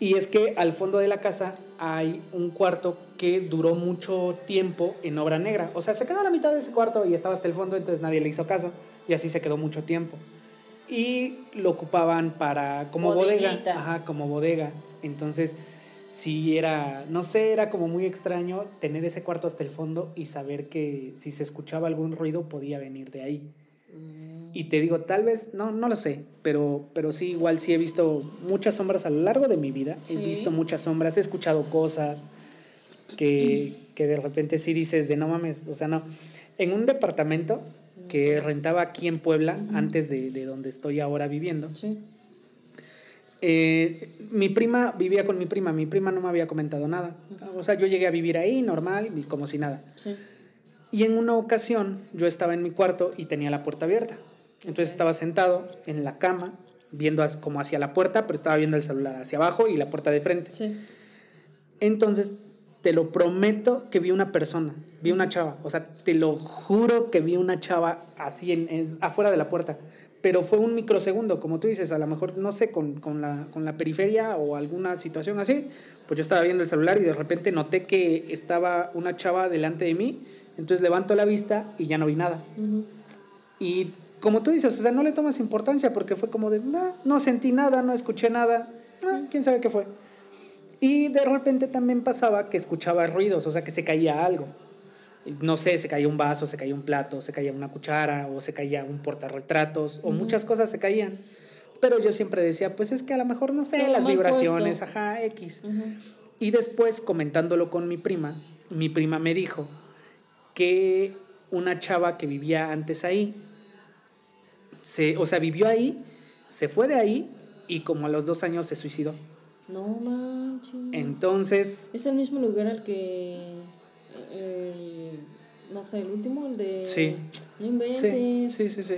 Y es que al fondo de la casa hay un cuarto que duró mucho tiempo en obra negra. O sea, se quedó a la mitad de ese cuarto y estaba hasta el fondo, entonces nadie le hizo caso y así se quedó mucho tiempo y lo ocupaban para como Bodeguita. bodega, ajá, como bodega. Entonces, sí era, no sé, era como muy extraño tener ese cuarto hasta el fondo y saber que si se escuchaba algún ruido podía venir de ahí. Mm. Y te digo, tal vez, no, no lo sé, pero, pero sí, igual sí he visto muchas sombras a lo largo de mi vida. ¿Sí? He visto muchas sombras, he escuchado cosas que, que de repente sí dices de no mames, o sea, no. En un departamento que rentaba aquí en Puebla, uh -huh. antes de, de, donde estoy ahora viviendo. Sí. Eh, mi prima vivía con mi prima, mi prima no me había comentado nada. O sea, yo llegué a vivir ahí normal como si nada. Sí. Y en una ocasión yo estaba en mi cuarto y tenía la puerta abierta. Entonces okay. estaba sentado en la cama, viendo como hacia la puerta, pero estaba viendo el celular hacia abajo y la puerta de frente. Sí. Entonces te lo prometo que vi una persona, vi una chava, o sea, te lo juro que vi una chava así en, en, afuera de la puerta, pero fue un microsegundo, como tú dices, a lo mejor, no sé, con, con, la, con la periferia o alguna situación así, pues yo estaba viendo el celular y de repente noté que estaba una chava delante de mí, entonces levanto la vista y ya no vi nada. Y como tú dices, o sea, no le tomas importancia porque fue como de, no, no sentí nada, no escuché nada, ah, quién sabe qué fue. Y de repente también pasaba que escuchaba ruidos, o sea, que se caía algo no sé, se caía un vaso, se caía un plato, se caía una cuchara o se caía un portarretratos o muchas cosas se caían. Pero yo siempre decía, pues es que a lo mejor, no sé, las vibraciones, ajá, X. Y después, comentándolo con mi prima, mi prima me dijo que una chava que vivía antes ahí, se, o sea, vivió ahí, se fue de ahí y como a los dos años se suicidó. No manches. Entonces... Es el mismo lugar al que el, no sé, el último, el de... Sí. No inventes. Sí, sí, sí, sí.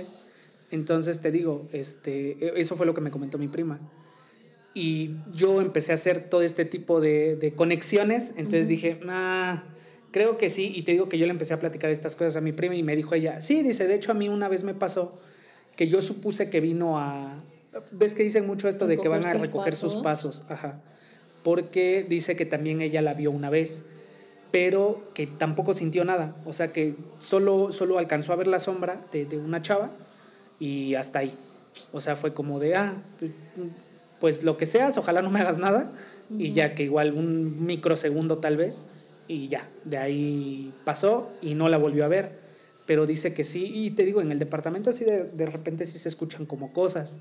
Entonces te digo, este, e, eso fue lo que me comentó mi prima. Y yo empecé a hacer todo este tipo de, de conexiones, entonces dije, ah, creo que sí, y te digo que yo le empecé a platicar estas cosas a mi prima y me dijo ella, sí, dice, de hecho a mí una vez me pasó que yo supuse que vino a, ves que dicen mucho esto de que van a recoger sus pasos, ajá, porque dice que también ella la vio una vez pero que tampoco sintió nada. O sea, que solo, solo alcanzó a ver la sombra de, de una chava y hasta ahí. O sea, fue como de, ah, pues lo que seas, ojalá no me hagas nada. Y ya que igual un microsegundo tal vez. Y ya, de ahí pasó y no la volvió a ver. Pero dice que sí. Y te digo, en el departamento así de, de repente sí se escuchan como cosas.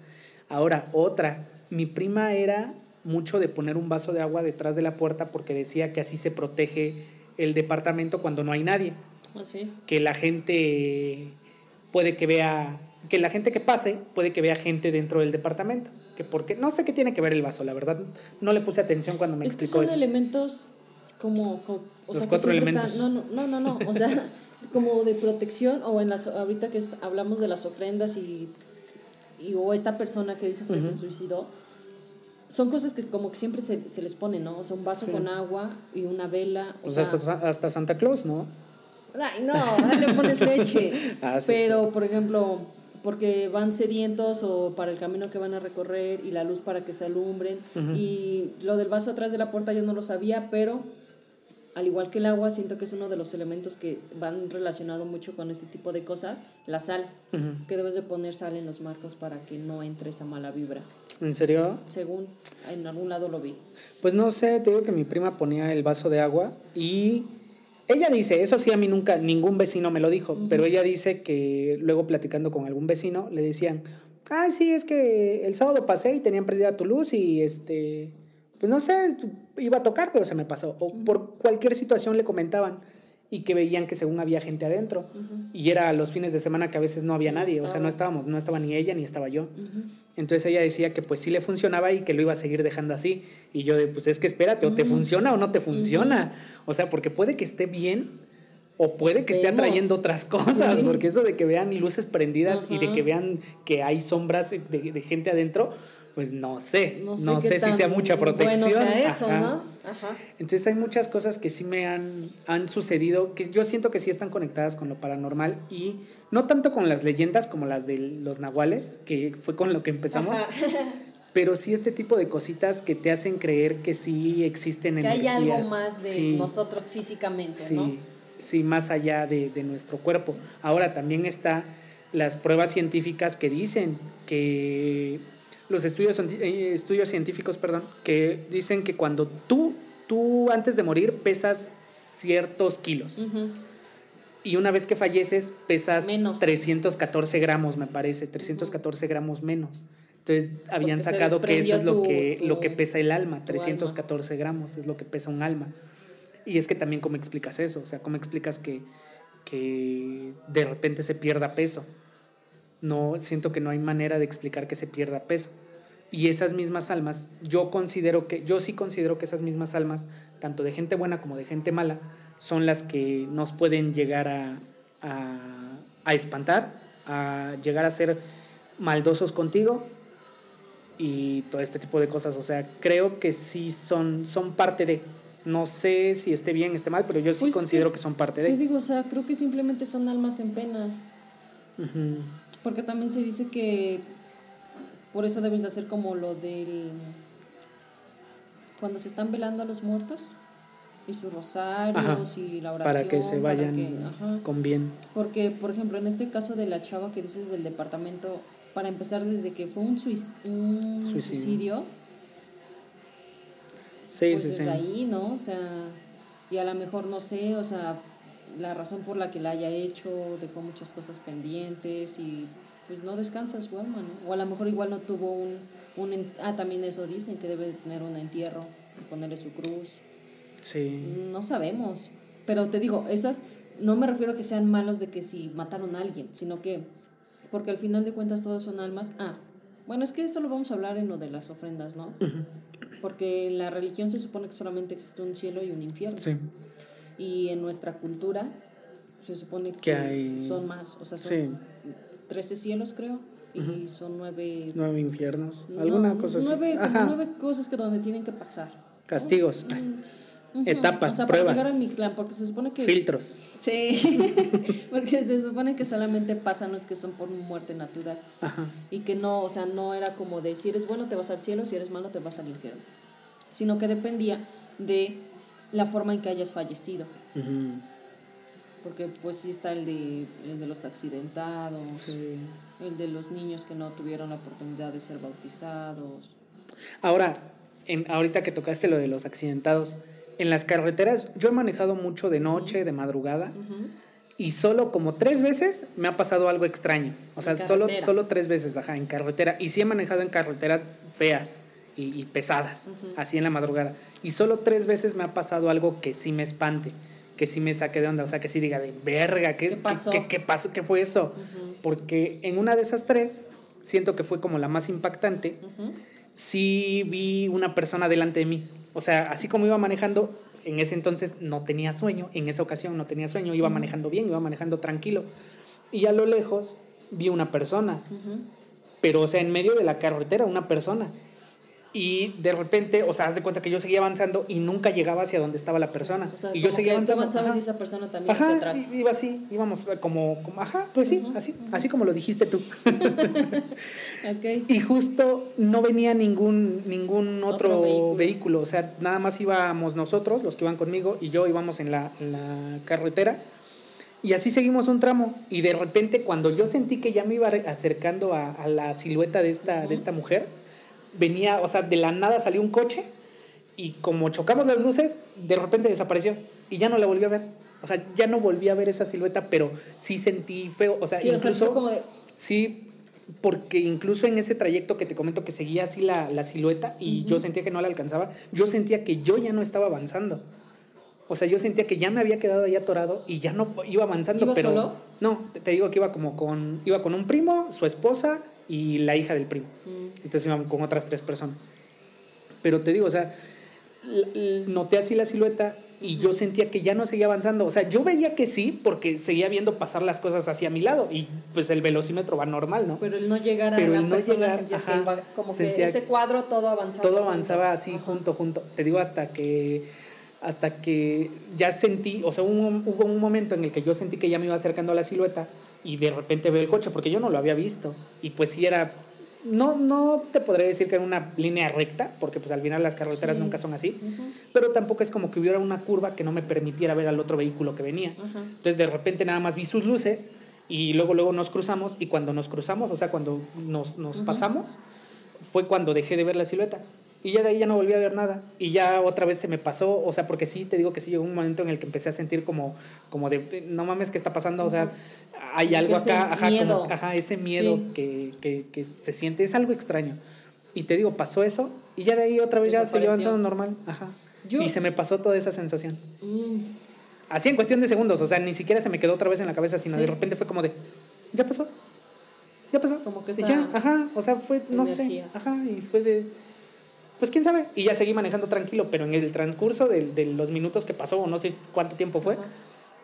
Ahora, otra. Mi prima era mucho de poner un vaso de agua detrás de la puerta porque decía que así se protege el departamento cuando no hay nadie. ¿Ah, que la gente puede que vea, que la gente que pase puede que vea gente dentro del departamento. Que porque, no sé qué tiene que ver el vaso, la verdad. No le puse atención cuando me es explicó que son elementos como, Los cuatro elementos. no, no, no, no, o sea, como de protección o en las, ahorita que hablamos de las ofrendas y, y o esta persona que dices que se suicidó son cosas que como que siempre se, se les pone, ¿no? O sea, un vaso con agua y una vela. O, sea, hasta Santa Claus, ¿no? Ay, no, le pones leche. Ah, Pero, por ejemplo, porque van sedientos o para el camino que van a recorrer y la luz para que se alumbren. Y lo del vaso atrás de la puerta yo no lo sabía, pero al igual que el agua, siento que es uno de los elementos que van relacionado mucho con este tipo de cosas. La sal, que debes de poner sal en los marcos para que no entre esa mala vibra. ¿En serio? Según en algún lado lo vi. Pues no sé, te digo que mi prima ponía el vaso de agua y ella dice, eso sí a mí nunca, ningún vecino me lo dijo, pero ella dice que luego platicando con algún vecino le decían, ah, sí, es que el sábado pasé y tenían perdida tu luz y este, pues no sé, iba a tocar, pero se me pasó. O por cualquier situación le comentaban y que veían que según había gente adentro. Y era los fines de semana que a veces no había nadie, o sea, no estábamos, no estaba ni ella ni estaba yo. Entonces ella decía que pues sí le funcionaba y que lo iba a seguir dejando así. Y yo de, pues es que espérate, o te funciona o no te funciona. O sea, porque puede que esté bien o puede que esté atrayendo otras cosas, porque eso de que vean luces prendidas y de que vean que hay sombras de, de gente adentro, pues no sé, no sé, si sea mucha protección. eso, ¿no? Entonces hay muchas cosas que sí me han, han sucedido, que yo siento que sí están conectadas con lo paranormal y no tanto con las leyendas como las de los nahuales, que fue con lo que empezamos. pero sí este tipo de cositas que te hacen creer que sí existen que hay algo más de nosotros físicamente, sí, ¿no? Sí, más allá de, de nuestro cuerpo. Ahora también está las pruebas científicas que dicen que los estudios, eh, estudios científicos, perdón, que dicen que cuando tú, tú antes de morir pesas ciertos kilos. Y una vez que falleces pesas 314 gramos, me parece, 314 gramos menos. Entonces habían sacado que eso es lo, que, lo que pesa el alma, 314 gramos es lo que pesa un alma. Y es que también cómo explicas eso, o sea, cómo explicas que, que de repente se pierda peso no siento que no hay manera de explicar que se pierda peso. Y esas mismas almas, yo considero que, yo sí considero que esas mismas almas, tanto de gente buena como de gente mala, son las que nos pueden llegar a, a, espantar, a llegar a ser maldosos contigo y todo este tipo de cosas. O sea, creo que sí son, son parte de. No sé si esté bien, esté mal, pero yo sí pues considero que son parte de. Te digo, o sea, creo que simplemente son almas en pena. Porque también se dice que por eso debes de hacer como lo del... Cuando se están velando a los muertos y sus rosarios Ajá, y la oración. para que se vayan que- ajá. con bien. Porque, por ejemplo, en este caso de la chava que dices del departamento, para empezar desde que fue un, suic- un Suicidio. suicidio, Sí, pues sí, sí. ahí, ¿no? O sea, y a lo mejor, no sé, o sea, la razón por la que la haya hecho, dejó muchas cosas pendientes y pues no descansa su alma, ¿no? O a lo mejor igual no tuvo un, un ah, también eso dicen, que debe tener un entierro y ponerle su cruz. Sí. No sabemos. Pero te digo, esas no me refiero a que sean malos de que si mataron a alguien, sino que, porque al final de cuentas todos son almas. Ah, bueno, es que eso lo vamos a hablar en lo de las ofrendas, ¿no? Porque en la religión se supone que solamente existe un cielo y un infierno. Sí. Y en nuestra cultura se supone que, hay- son más, o sea, son Sí. 13 cielos, creo, y son nueve... Nueve infiernos. no, Alguna cosa así. nueve, cosas que donde tienen que pasar. Castigos. Etapas, o sea, pruebas. Para llegar a mi clan, porque se supone que... Filtros. Sí, porque se supone que solamente pasan los que son por muerte natural. Ajá. Y que no, o sea, no era como de si eres bueno te vas al cielo, si eres malo te vas al infierno. Sino que dependía de la forma en que hayas fallecido. Porque pues sí está el de, el de los accidentados, Sí. el de los niños que no tuvieron la oportunidad de ser bautizados. Ahora, en, ahorita que tocaste lo de los accidentados, en las carreteras yo he manejado mucho de noche, de madrugada, y solo como tres veces me ha pasado algo extraño. O sea, solo, solo tres veces, ajá, en carretera. Y sí he manejado en carreteras feas y, y pesadas, así en la madrugada. Y solo tres veces me ha pasado algo que sí me espante, que sí me saque de onda, o sea, que sí diga de verga, ¿qué, ¿Qué pasó? ¿Qué, qué pasó? ¿Qué fue eso? Porque en una de esas tres, siento que fue como la más impactante, sí vi una persona delante de mí. O sea, así como iba manejando, en ese entonces no tenía sueño, en esa ocasión no tenía sueño, iba manejando bien, iba manejando tranquilo. Y a lo lejos vi una persona, pero o sea, en medio de la carretera, una persona. Y de repente, o sea, haz de cuenta que yo seguía avanzando y nunca llegaba hacia donde estaba la persona. O sea, y yo seguía avanzando. avanzabas y esa persona también hacia Ajá, atrás. i- iba así, íbamos como, como ajá, pues sí, así, así como lo dijiste tú. Ok. Y justo no venía ningún, ningún otro, Otro vehículo. vehículo. o sea, nada más íbamos nosotros, los que iban conmigo, y yo íbamos en la, en la carretera. Y así seguimos un tramo. Y de repente, cuando yo sentí que ya me iba acercando a, a la silueta de esta, de esta mujer, venía, o sea, de la nada salió un coche y como chocamos las luces, de repente desapareció y ya no la volví a ver. O sea, ya no volví a ver esa silueta, pero sí sentí feo. O sea, Sí, o sea, incluso, como de... Sí, porque incluso en ese trayecto que te comento que seguía así la, la silueta y yo sentía que no la alcanzaba, yo sentía que yo ya no estaba avanzando. O sea, yo sentía que ya me había quedado ahí atorado y ya no iba avanzando, ¿Iba pero solo? no, te- te digo que iba como con iba con un primo, su esposa y la hija del primo. Entonces iban con otras tres personas. Pero te digo, o sea, noté así la silueta y yo sentía que ya no seguía avanzando. O sea, yo veía que sí, porque seguía viendo pasar las cosas hacia mi lado y pues el velocímetro va normal, ¿no? Pero el no llegar a Pero la no persona llegar, sentías ajá, que iba como sentía- que ese cuadro todo avanzaba. todo avanzaba así Ajá. junto, junto. Te digo hasta que hasta que ya sentí, o sea, un, hubo un momento en el que yo sentí que ya me iba acercando a la silueta y de repente veo el coche porque yo no lo había visto y pues sí era no no te podré decir que era una línea recta porque pues al final las carreteras Sí. nunca son así, pero tampoco es como que hubiera una curva que no me permitiera ver al otro vehículo que venía. Ajá. Entonces de repente nada más vi sus luces y luego luego nos cruzamos y cuando nos cruzamos, o sea, cuando nos, nos pasamos, fue cuando dejé de ver la silueta. Y ya de ahí ya no volví a ver nada. Y ya otra vez se me pasó, o sea, porque sí, te digo que sí llegó un momento en el que empecé a sentir como, como de, no mames, ¿qué está pasando? O sea, hay algo ese acá, ajá, miedo. como- ajá, ese miedo Sí. que, que, que se siente, es algo extraño. Y te digo, pasó eso y ya de ahí otra vez ya siguió Desapareció. avanzando normal. Ajá. Yo- Y se me pasó toda esa sensación. Mm, Así en cuestión de segundos, o sea, ni siquiera se me quedó otra vez en la cabeza, sino Sí. de repente fue como de, ya pasó, ya pasó. Como que Y ya, ajá, o sea, fue, no energía. sé, ajá, y fue de, pues quién sabe, y ya seguí manejando tranquilo, pero en el transcurso de, de los minutos que pasó, o no sé cuánto tiempo fue, Ajá.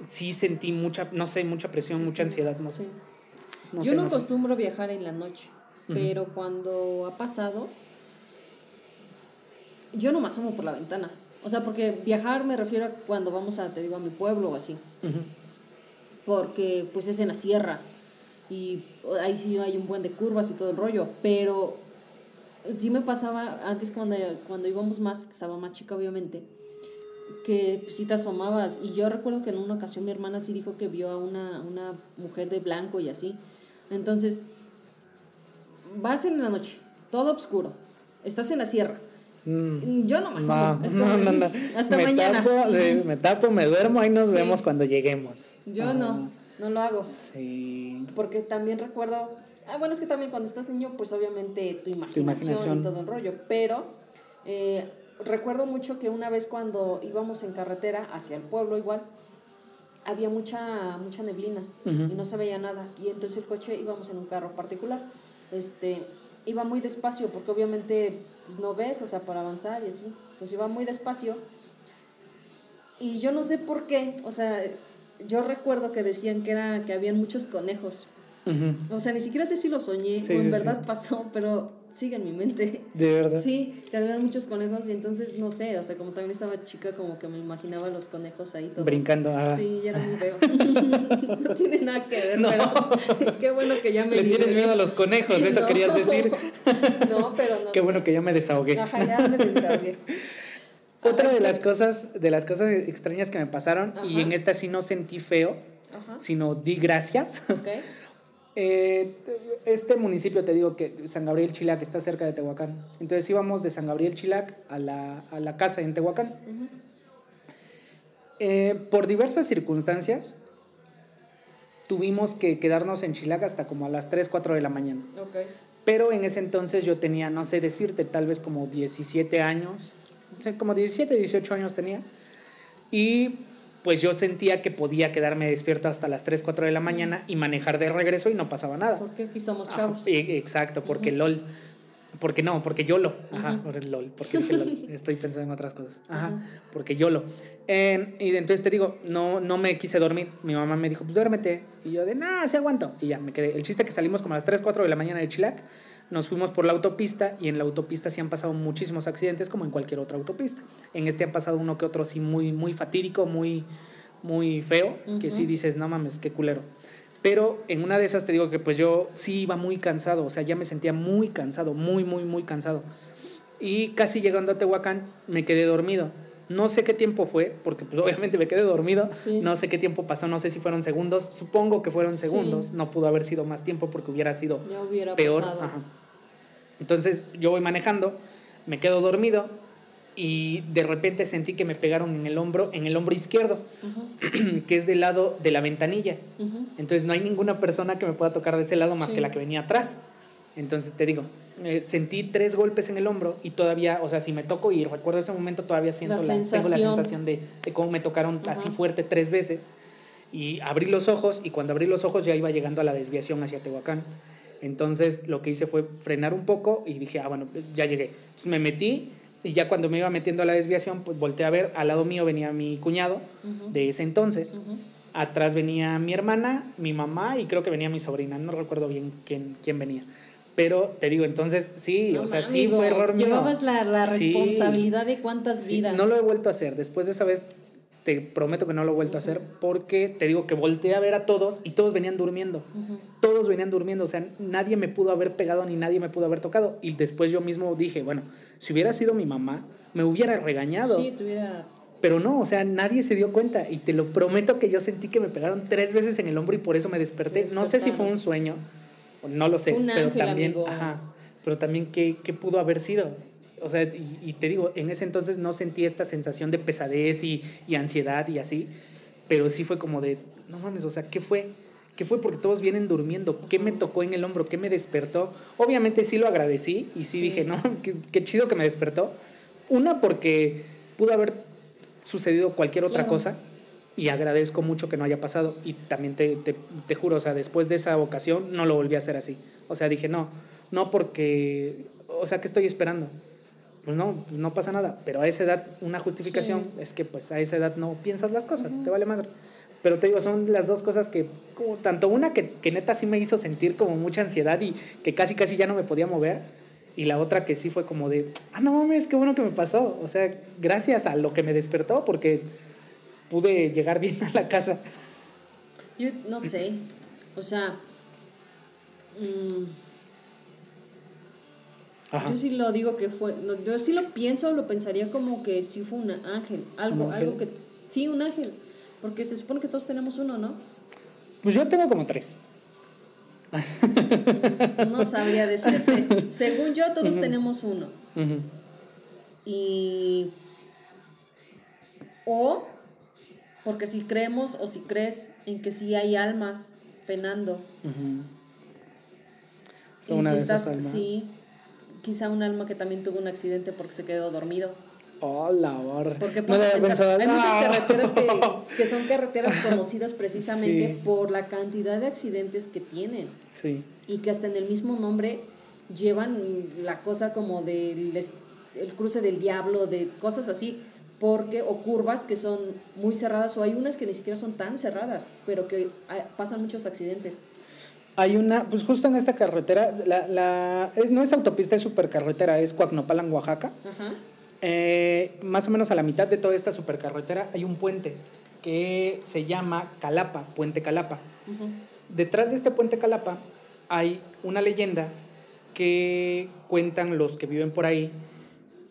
Sí sentí mucha, no sé, mucha presión, mucha ansiedad, no sé. sí. No Yo sé, no, no sé. acostumbro viajar en la noche, pero cuando ha pasado, yo no me asomo por la ventana. O sea, porque viajar me refiero a cuando vamos a, te digo, a mi pueblo o así. Ujú. Porque pues es en la sierra. y ahí sí hay un buen de curvas y todo el rollo, pero sí me pasaba antes cuando, cuando íbamos más, que estaba más chica obviamente, que pues, sí te asomabas. Y yo recuerdo que en una ocasión mi hermana sí dijo que vio a una, una mujer de blanco y así. Entonces, vas en la noche, todo oscuro, estás en la sierra. Mm. Yo no me No, Es no, no, no. Hasta me mañana. Tapo, sí, me tapo, me duermo, ahí nos Sí. vemos cuando lleguemos. Yo no, Ajá. no lo hago. Sí. Porque también recuerdo, ah, bueno, es que también cuando estás niño, pues obviamente tu imaginación, imaginación. y todo el rollo, pero eh, recuerdo mucho que una vez cuando íbamos en carretera hacia el pueblo igual, había mucha, mucha neblina y no se veía nada. Y entonces el coche íbamos en un carro particular. Este, iba muy despacio porque obviamente pues, no ves, o sea, para avanzar y así. Entonces iba muy despacio. Y yo no sé por qué, o sea, yo recuerdo que decían que, era, que habían muchos conejos. O sea, ni siquiera sé si lo soñé Sí, o en sí, verdad sí. pasó, pero sigue en mi mente. De verdad. Sí, que había muchos conejos y entonces, no sé, o sea, como también estaba chica, como que me imaginaba los conejos ahí todos. Brincando, ah. Sí, ya era muy feo. no tiene nada que ver, No. pero qué bueno que ya me Le tienes miedo a los conejos, eso No. querías decir. No, pero no Qué sé. bueno que ya me desahogué. Ajá, ya me desahogué. Otra Ajá, de las cosas, de las cosas extrañas que me pasaron, y en esta sí no sentí feo, Ajá, sino di gracias. ok. Eh, este municipio, te digo que San Gabriel Chilac está cerca de Tehuacán. Entonces íbamos de San Gabriel Chilac a la, a la casa en Tehuacán. Eh, por diversas circunstancias, tuvimos que quedarnos en Chilac hasta como a las 3, 4 de la mañana. Pero en ese entonces yo tenía, no sé decirte, tal vez como 17 años, como 17, 18 años tenía. Y pues yo sentía que podía quedarme despierto hasta las 3, 4 de la mañana y manejar de regreso y no pasaba nada. Porque aquí somos chavos. e- exacto, porque LOL. Porque no, porque YOLO. Ajá, por el LOL, porque LOL. Estoy pensando en otras cosas. Ajá, Ajá. porque YOLO. Eh, y entonces te digo, no, no me quise dormir. Mi mamá me dijo, pues duérmete. Y yo de, nada, sí aguanto. Y ya me quedé. El chiste que salimos como a las 3, 4 de la mañana de Chilac. Nos fuimos por la autopista y en la autopista sí han pasado muchísimos accidentes como en cualquier otra autopista. En este han pasado uno que otro así muy, muy fatídico, muy, muy feo, que sí dices, no mames, qué culero. Pero en una de esas te digo que pues yo sí iba muy cansado, o sea, ya me sentía muy cansado, muy, muy, muy cansado. Y casi llegando a Tehuacán me quedé dormido. No sé qué tiempo fue, porque pues obviamente me quedé dormido. Sí. No sé qué tiempo pasó, no sé si fueron segundos. Supongo que fueron Sí. segundos. No pudo haber sido más tiempo porque hubiera sido hubiera peor. Ajá. Entonces yo voy manejando, me quedo dormido y de repente sentí que me pegaron en el hombro, en el hombro izquierdo, que es del lado de la ventanilla. Entonces no hay ninguna persona que me pueda tocar de ese lado más Sí. que la que venía atrás. Entonces te digo, eh, sentí tres golpes en el hombro y todavía, o sea, si me toco y recuerdo ese momento, todavía siento La la, tengo la sensación. de, de cómo me tocaron Ajá. así fuerte tres veces. Y abrí los ojos y cuando abrí los ojos ya iba llegando a la desviación hacia Tehuacán. Entonces lo que hice fue frenar un poco y dije, ah, bueno, ya llegué. Entonces, me metí y ya cuando me iba metiendo a la desviación, pues volteé a ver, al lado mío venía mi cuñado Ujú. de ese entonces. Ujú. Atrás venía mi hermana, mi mamá y creo que venía mi sobrina. No recuerdo bien quién, quién venía. Pero te digo, entonces sí, No, o sea, sí fue error mío. Llevabas la, la Sí, responsabilidad de cuántas sí, vidas. no lo he vuelto a hacer. Después de esa vez, te prometo que no lo he vuelto a hacer porque te digo que volteé a ver a todos y todos venían durmiendo. Ujú. Todos venían durmiendo, o sea, nadie me pudo haber pegado ni nadie me pudo haber tocado. Y después yo mismo dije, bueno, si hubiera sido mi mamá, me hubiera regañado. Sí, tuviera. Pero no, o sea, nadie se dio cuenta. Y te lo prometo que yo sentí que me pegaron tres veces en el hombro y por eso me desperté. No sé si fue un sueño, no lo sé. Un pero ángel, también, amigo. ajá, pero también qué, qué pudo haber sido. O sea, y, y te digo, en ese entonces no sentí esta sensación de pesadez y, y ansiedad y así. Pero sí fue como de, no mames, o sea, ¿qué fue? ¿Qué fue? Porque todos vienen durmiendo. ¿Qué me tocó en el hombro? ¿Qué me despertó? Obviamente sí lo agradecí y sí, Sí. dije, no, qué, qué chido que me despertó. Una, porque pudo haber sucedido cualquier otra Claro. cosa y agradezco mucho que no haya pasado. Y también te, te, te juro, o sea, después de esa ocasión no lo volví a hacer así. O sea, dije, no, no porque, o sea, ¿qué estoy esperando? Pues no, no pasa nada. Pero a esa edad, una justificación Sí. es que pues a esa edad no piensas las cosas, te vale madre. Pero te digo, son las dos cosas que, como, tanto una que, que neta sí me hizo sentir como mucha ansiedad y que casi casi ya no me podía mover, y la otra que sí fue como de, ah, no mames, qué bueno que me pasó. O sea, gracias a lo que me despertó, porque pude llegar bien a la casa. Yo no sé. O sea, Mm. Yo sí lo digo que fue, no, yo sí lo pienso, lo pensaría como que sí fue un ángel, algo, ¿Un ángel? algo que, sí, un ángel, porque se supone que todos tenemos uno, ¿no? Pues yo tengo como tres. No sabría decirte. Según yo, todos tenemos uno. Ujú. Y. O, porque si creemos o si crees en que sí hay almas penando. Ujú. Y Una si de esas estás, almas. sí, quizá un alma que también tuvo un accidente porque se quedó dormido. Hola, borra. Porque No pensar, pensado. hay muchas No. carreteras que, que son carreteras conocidas precisamente Sí. por la cantidad de accidentes que tienen Sí. y que hasta en el mismo nombre llevan la cosa como del el cruce del diablo, de cosas así, porque o curvas que son muy cerradas o hay unas que ni siquiera son tan cerradas, pero que ah, pasan muchos accidentes. Hay una, pues justo en esta carretera, la, la, es, no es autopista, es supercarretera, es Coacnopalan, Oaxaca. Ajá. Eh, más o menos a la mitad de toda esta supercarretera hay un puente que se llama Calapa, Puente Calapa. Detrás de este puente Calapa hay una leyenda que cuentan los que viven por ahí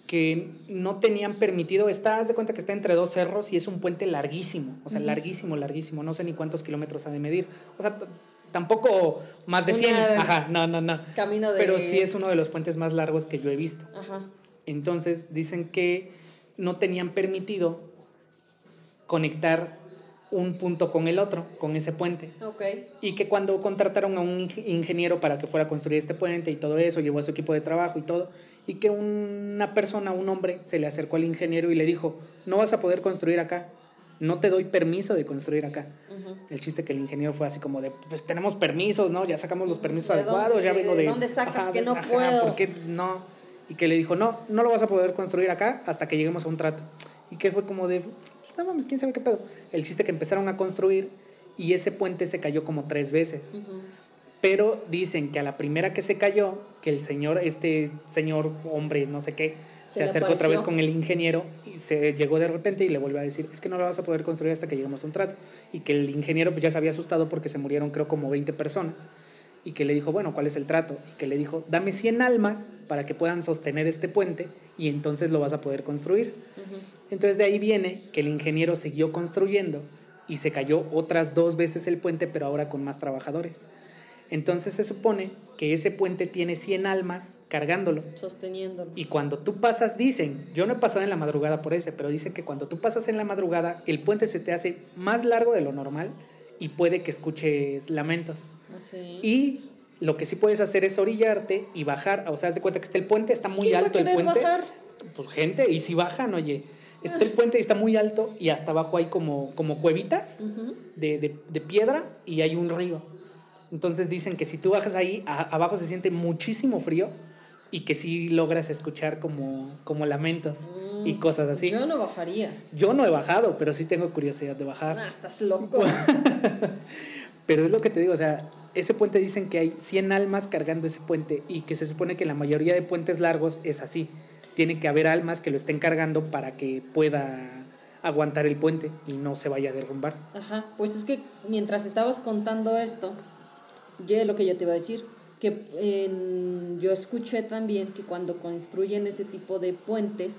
que no tenían permitido, estás de cuenta que está entre dos cerros y es un puente larguísimo, o sea, larguísimo, larguísimo, no sé ni cuántos kilómetros ha de medir, o sea, tampoco más de 100, Una- ajá, no, no, no, Camino de... pero sí es uno de los puentes más largos que yo he visto. Ajá. Entonces dicen que no tenían permitido conectar un punto con el otro, con ese puente. Ok. Y que cuando contrataron a un ing- ingeniero para que fuera a construir este puente y todo eso, llevó a su equipo de trabajo y todo, y que una persona, un hombre, se le acercó al ingeniero y le dijo, no vas a poder construir acá, no te doy permiso de construir acá. El chiste que el ingeniero fue así como de, pues tenemos permisos, ¿no? Ya sacamos los permisos ¿De adecuados, dónde- ya vengo de de... dónde sacas que de- no puedo? ¿por qué no? Y que le dijo, no, no lo vas a poder construir acá hasta que lleguemos a un trato. Y que fue como de, no mames, quién sabe qué pedo. El chiste que empezaron a construir y ese puente se cayó como tres veces. Ujú. Pero dicen que a la primera que se cayó, que el señor, este señor, hombre, no sé qué, Se se, acercó otra vez con el ingeniero y se llegó de repente y le vuelve a decir, es que no lo vas a poder construir hasta que lleguemos a un trato. Y que el ingeniero pues, ya se había asustado porque se murieron creo como 20 personas. Y que le dijo, bueno, ¿cuál es el trato? Y que le dijo, dame 100 almas para que puedan sostener este puente y entonces lo vas a poder construir. Entonces de ahí viene que el ingeniero siguió construyendo y se cayó otras dos veces el puente, pero ahora con más trabajadores. Entonces se supone que ese puente tiene 100 almas cargándolo. Sosteniéndolo. Y cuando tú pasas, dicen, yo no he pasado en la madrugada por ese, pero dicen que cuando tú pasas en la madrugada, el puente se te hace más largo de lo normal y puede que escuches lamentos. Así. Y lo que sí puedes hacer es orillarte y bajar. O sea, haz de cuenta que está el puente, está muy ¿Quién va a alto el puente. bajar? Pues gente, y si bajan, oye. Está el puente y está muy alto y hasta abajo hay como, como cuevitas de- de piedra y hay un río. Entonces dicen que si tú bajas ahí, a- abajo se siente muchísimo frío y que sí logras escuchar como, como lamentos y Mm, cosas así. Yo no bajaría. Yo no he bajado, pero sí tengo curiosidad de bajar. Ah, estás loco. Pero es lo que te digo, o sea, ese puente dicen que hay 100 almas cargando ese puente y que se supone que la mayoría de puentes largos es así. Tiene que haber almas que lo estén cargando para que pueda aguantar el puente y no se vaya a derrumbar. Ajá, pues es que mientras estabas contando esto, ya es lo que yo te iba a decir, que en- yo escuché también que cuando construyen ese tipo de puentes,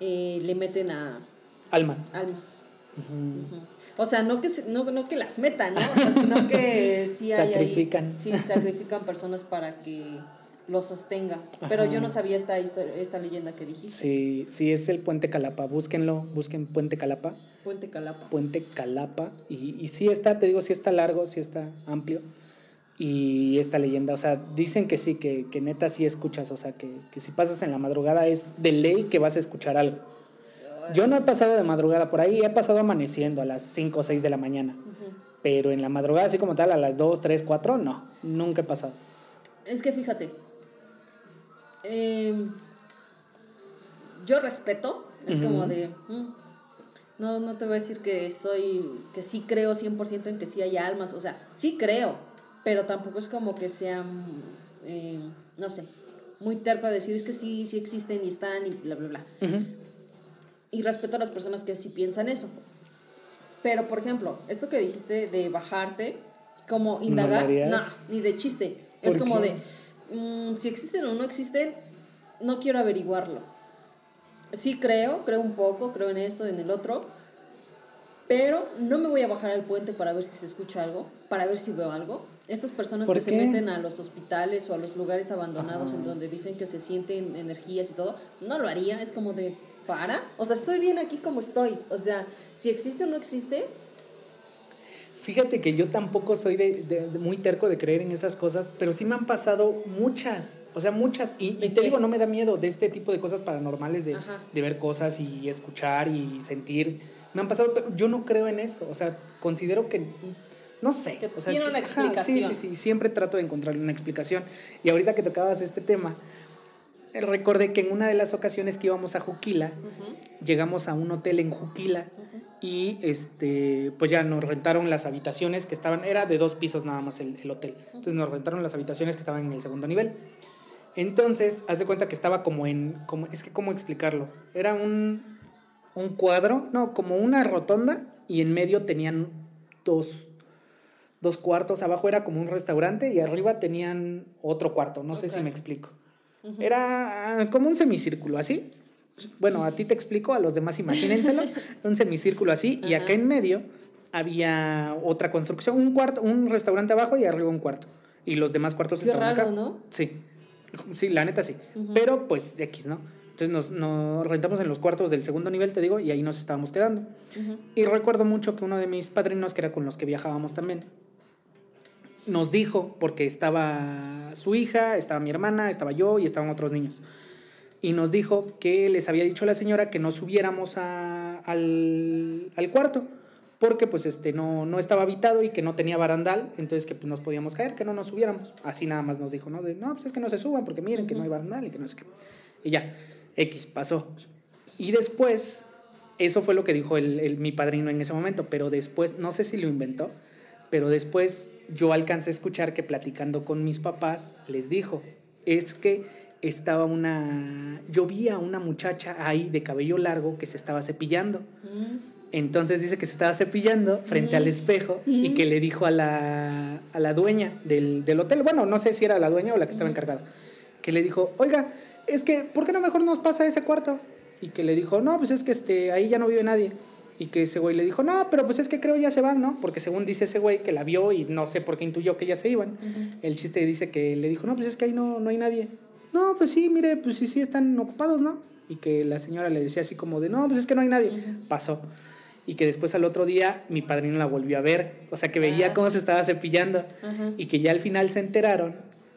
eh, le meten a Almas. almas. O sea, no que, se- no, no que las metan, ¿no? O sea, sino que sí hay ahí- Sacrifican. sí, sacrifican personas para que lo sostenga. Pero yo no sabía esta, esta leyenda que dijiste. Sí, sí, es el puente Calapa. Búsquenlo, busquen puente Calapa. Puente Calapa. Puente Calapa. Y, y sí está, te digo, sí está largo, sí está amplio. Y esta leyenda, o sea, dicen que sí, que, que neta sí escuchas, o sea, que, que si pasas en la madrugada es de ley que vas a escuchar algo. Yo no he pasado de madrugada por ahí, he pasado amaneciendo a las 5 o 6 de la mañana. Pero en la madrugada, así como tal, a las 2, 3, 4, no, nunca he pasado. Es que fíjate, eh, yo respeto, es como de, mm, no, no te voy a decir que soy, que sí creo 100% en que sí hay almas, o sea, sí creo, pero tampoco es como que sean, eh, no sé, muy terco a decir es que sí, sí existen y están y bla, bla, bla. Y respeto a las personas que sí piensan eso. Pero, por ejemplo, esto que dijiste de bajarte, como indagar, no, ni de chiste. Es ¿Por como qué? de, mm, si existen o no existen, no quiero averiguarlo. Sí creo, creo un poco, creo en esto, en el otro, pero no me voy a bajar al puente para ver si se escucha algo, para ver si veo algo. Estas personas ¿Por que se meten a los hospitales o a los lugares abandonados en donde dicen que se sienten energías y todo, no lo haría, es como de, para, o sea, estoy bien aquí como estoy, o sea, si existe o no existe, Fíjate que yo tampoco soy de, de- de muy terco de creer en esas cosas, pero sí me han pasado muchas, o sea, muchas. Y, ¿De y te digo, no me da miedo de este tipo de cosas paranormales, de, de ver cosas y escuchar y sentir. Me han pasado, pero yo no creo en eso. O sea, considero que, no sé. Que o sea, tiene una explicación. sí, sí, sí, siempre trato de encontrar una explicación. Y ahorita que tocabas este tema, eh, recordé que en una de las ocasiones que íbamos a Juquila, llegamos a un hotel en Juquila y este pues ya nos rentaron las habitaciones que estaban era de dos pisos nada más el, el hotel entonces nos rentaron las habitaciones que estaban en el segundo nivel entonces haz de cuenta que estaba como en como es que cómo explicarlo era un un cuadro no como una rotonda y en medio tenían dos dos cuartos abajo era como un restaurante y arriba tenían otro cuarto no sé si me explico era ah, como un semicírculo así bueno, a ti te explico, a los demás imagínenselo, un semicírculo así, y Ajá. acá en medio había otra construcción, un cuarto, un restaurante abajo y arriba un cuarto. Y los demás cuartos Qué estaban raro, acá. ¿no? Sí, sí, la neta sí. Pero pues X, ¿no? Entonces nos, nos rentamos en los cuartos del segundo nivel, te digo, y ahí nos estábamos quedando. Ujú. Y recuerdo mucho que uno de mis padrinos, que era con los que viajábamos también, nos dijo, porque estaba su hija, estaba mi hermana, estaba yo y estaban otros niños. Y nos dijo que les había dicho la señora que no subiéramos al, al cuarto, porque pues este no, no estaba habitado y que no tenía barandal, entonces que pues, nos podíamos caer, que no nos subiéramos. Así nada más nos dijo, ¿no? De, no, pues es que no se suban porque miren que no hay barandal y que no sé qué. Y ya, X, pasó. Y después, eso fue lo que dijo el- mi padrino en ese momento, pero después, no sé si lo inventó, pero después yo alcancé a escuchar que platicando con mis papás les dijo, es que estaba una, yo vi a una muchacha ahí de cabello largo que se estaba cepillando. Mm. Entonces dice que se estaba cepillando frente al espejo y que le dijo a la, a la dueña del, del hotel, bueno, no sé si era la dueña o la que estaba encargada, que le dijo, oiga, es que, ¿por qué no mejor nos pasa ese cuarto? Y que le dijo, no, pues es que este, ahí ya no vive nadie. Y que ese güey le dijo, no, pero pues es que creo ya se van, ¿no? Porque según dice ese güey que la vio y no sé por qué intuyó que ya se iban. El chiste dice que le dijo, no, pues es que ahí no, no hay nadie. No, pues sí, mire, pues sí, sí están ocupados, ¿no? Y que la señora le decía así como de, no, pues es que no hay nadie. Pasó. Y que después al otro día mi padrino la volvió a ver. O sea, que veía Ah. cómo se estaba cepillando. Y que ya al final se enteraron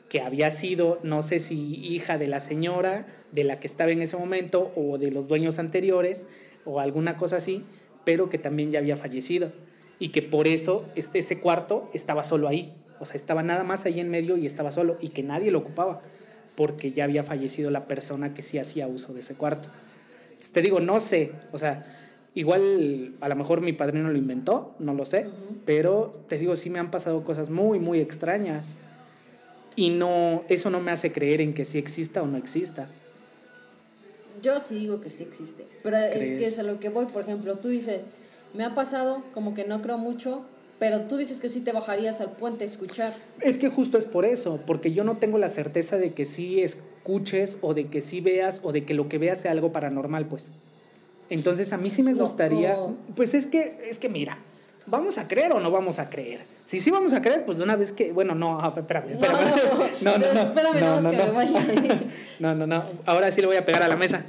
que había sido, no sé si hija de la señora, de la que estaba en ese momento, o de los dueños anteriores, o alguna cosa así, pero que también ya había fallecido. Y que por eso este, ese cuarto estaba solo ahí. O sea, estaba nada más ahí en medio y estaba solo, y que nadie lo ocupaba, porque ya había fallecido la persona que sí hacía uso de ese cuarto. Entonces, te digo, no sé, o sea, igual a lo mejor mi padrino lo inventó, no lo sé, pero te digo, sí me han pasado cosas muy, muy extrañas. Y no, eso no me hace creer en que sí exista o no exista. Yo sí digo que sí existe. Pero es que es a lo que voy. Por ejemplo, tú dices, me ha pasado como que no creo mucho, pero tú dices que sí te bajarías al puente a escuchar. Es que justo es por eso, porque yo no tengo la certeza de que sí escuches o de que sí veas o de que lo que veas sea algo paranormal, pues. Entonces a mí sí me gustaría, pues es que, es que mira, ¿vamos a creer o no vamos a creer? Si sí vamos a creer, pues de una vez que, bueno, no, ah, espérame, espérame. No, espérame, nada más que me vaya. No, no, no, ahora sí le voy a pegar a la mesa.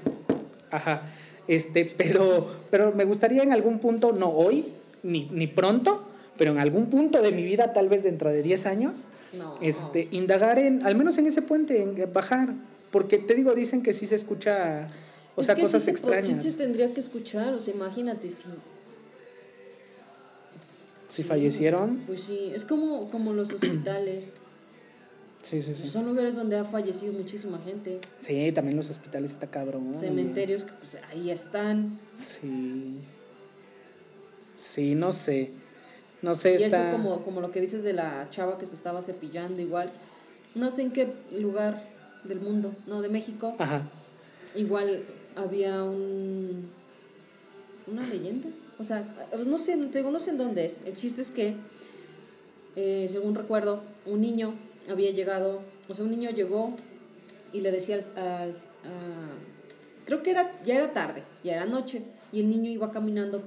Ajá. Este, pero, pero me gustaría en algún punto, no hoy, ni, ni pronto, pero en algún punto de mi vida, tal vez dentro de 10 años, No. este, indagar en, al menos en ese puente, en bajar. Porque te digo, dicen que sí se escucha, o Es sea, que cosas se po- extrañas. Sí se tendría que escuchar, o sea, imagínate si... Si fallecieron, Pues sí, es como, como los hospitales. sí, sí, sí. Son lugares donde ha fallecido muchísima gente. Sí, también los hospitales está cabrón. Cementerios que pues ahí están. Sí. Sí, no sé. No sé, Y está... eso como, como lo que dices de la chava que se estaba cepillando igual. No sé en qué lugar del mundo, no, de México. Ajá. Igual había un... Una leyenda. O sea, no sé, te digo, no sé en dónde es. El chiste es que, eh, según recuerdo, un niño había llegado, o sea, un niño llegó y le decía al, creo que era, ya era tarde, ya era noche, y el niño iba caminando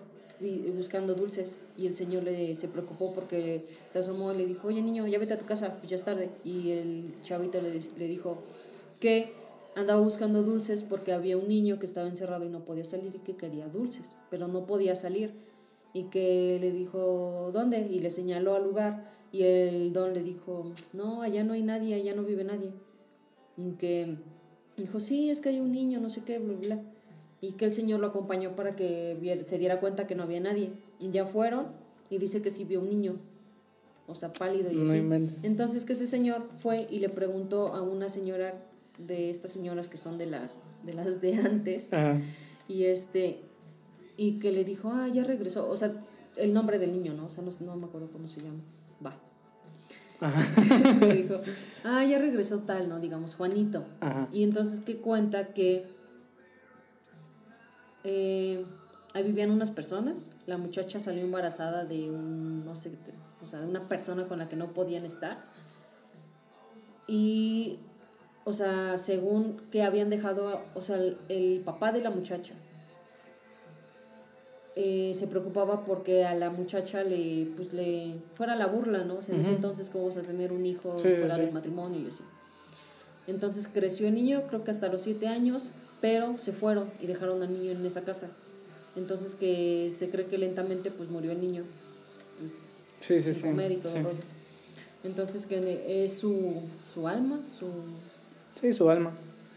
buscando dulces, y el señor le, se preocupó porque se asomó y le dijo, oye niño, ya vete a tu casa, ya es tarde, y el chavito le, le dijo que andaba buscando dulces porque había un niño que estaba encerrado y no podía salir y que quería dulces, pero no podía salir, y que le dijo, ¿dónde? Y le señaló al lugar, y el don le dijo, no, allá no hay nadie, allá no vive nadie y que dijo, sí, es que hay un niño, no sé qué, bla, bla. Y que el señor lo acompañó para que se diera cuenta que no había nadie. Y ya fueron y dice que sí vio un niño, o sea, pálido y No así. inventes. Entonces que ese señor fue y le preguntó a una señora de estas señoras que son de las de las de antes Ajá. y este y que le dijo, "Ah, ya regresó", o sea, el nombre del niño, ¿no? O sea, no, no me acuerdo cómo se llama. Va. Ajá. le dijo, ah, ya regresó tal, ¿no? Digamos, Juanito. Ajá. Y entonces que cuenta que eh, ahí vivían unas personas, la muchacha salió embarazada de un, no sé, de- o sea, de una persona con la que no podían estar. Y, o sea, según que habían dejado, o sea, el, el papá de la muchacha eh, se preocupaba porque a la muchacha le, pues le fuera la burla, ¿no? O sea, en ese entonces, ¿cómo vas a tener un hijo Sí, fuera sí. del matrimonio y así? Entonces creció el niño, creo que hasta los siete años, pero se fueron y dejaron al niño en esa casa. Entonces que se cree que lentamente pues murió el niño, pues, Sí, sí, sin sí. comer y todo. Entonces que es su, su alma, su Sí, su alma.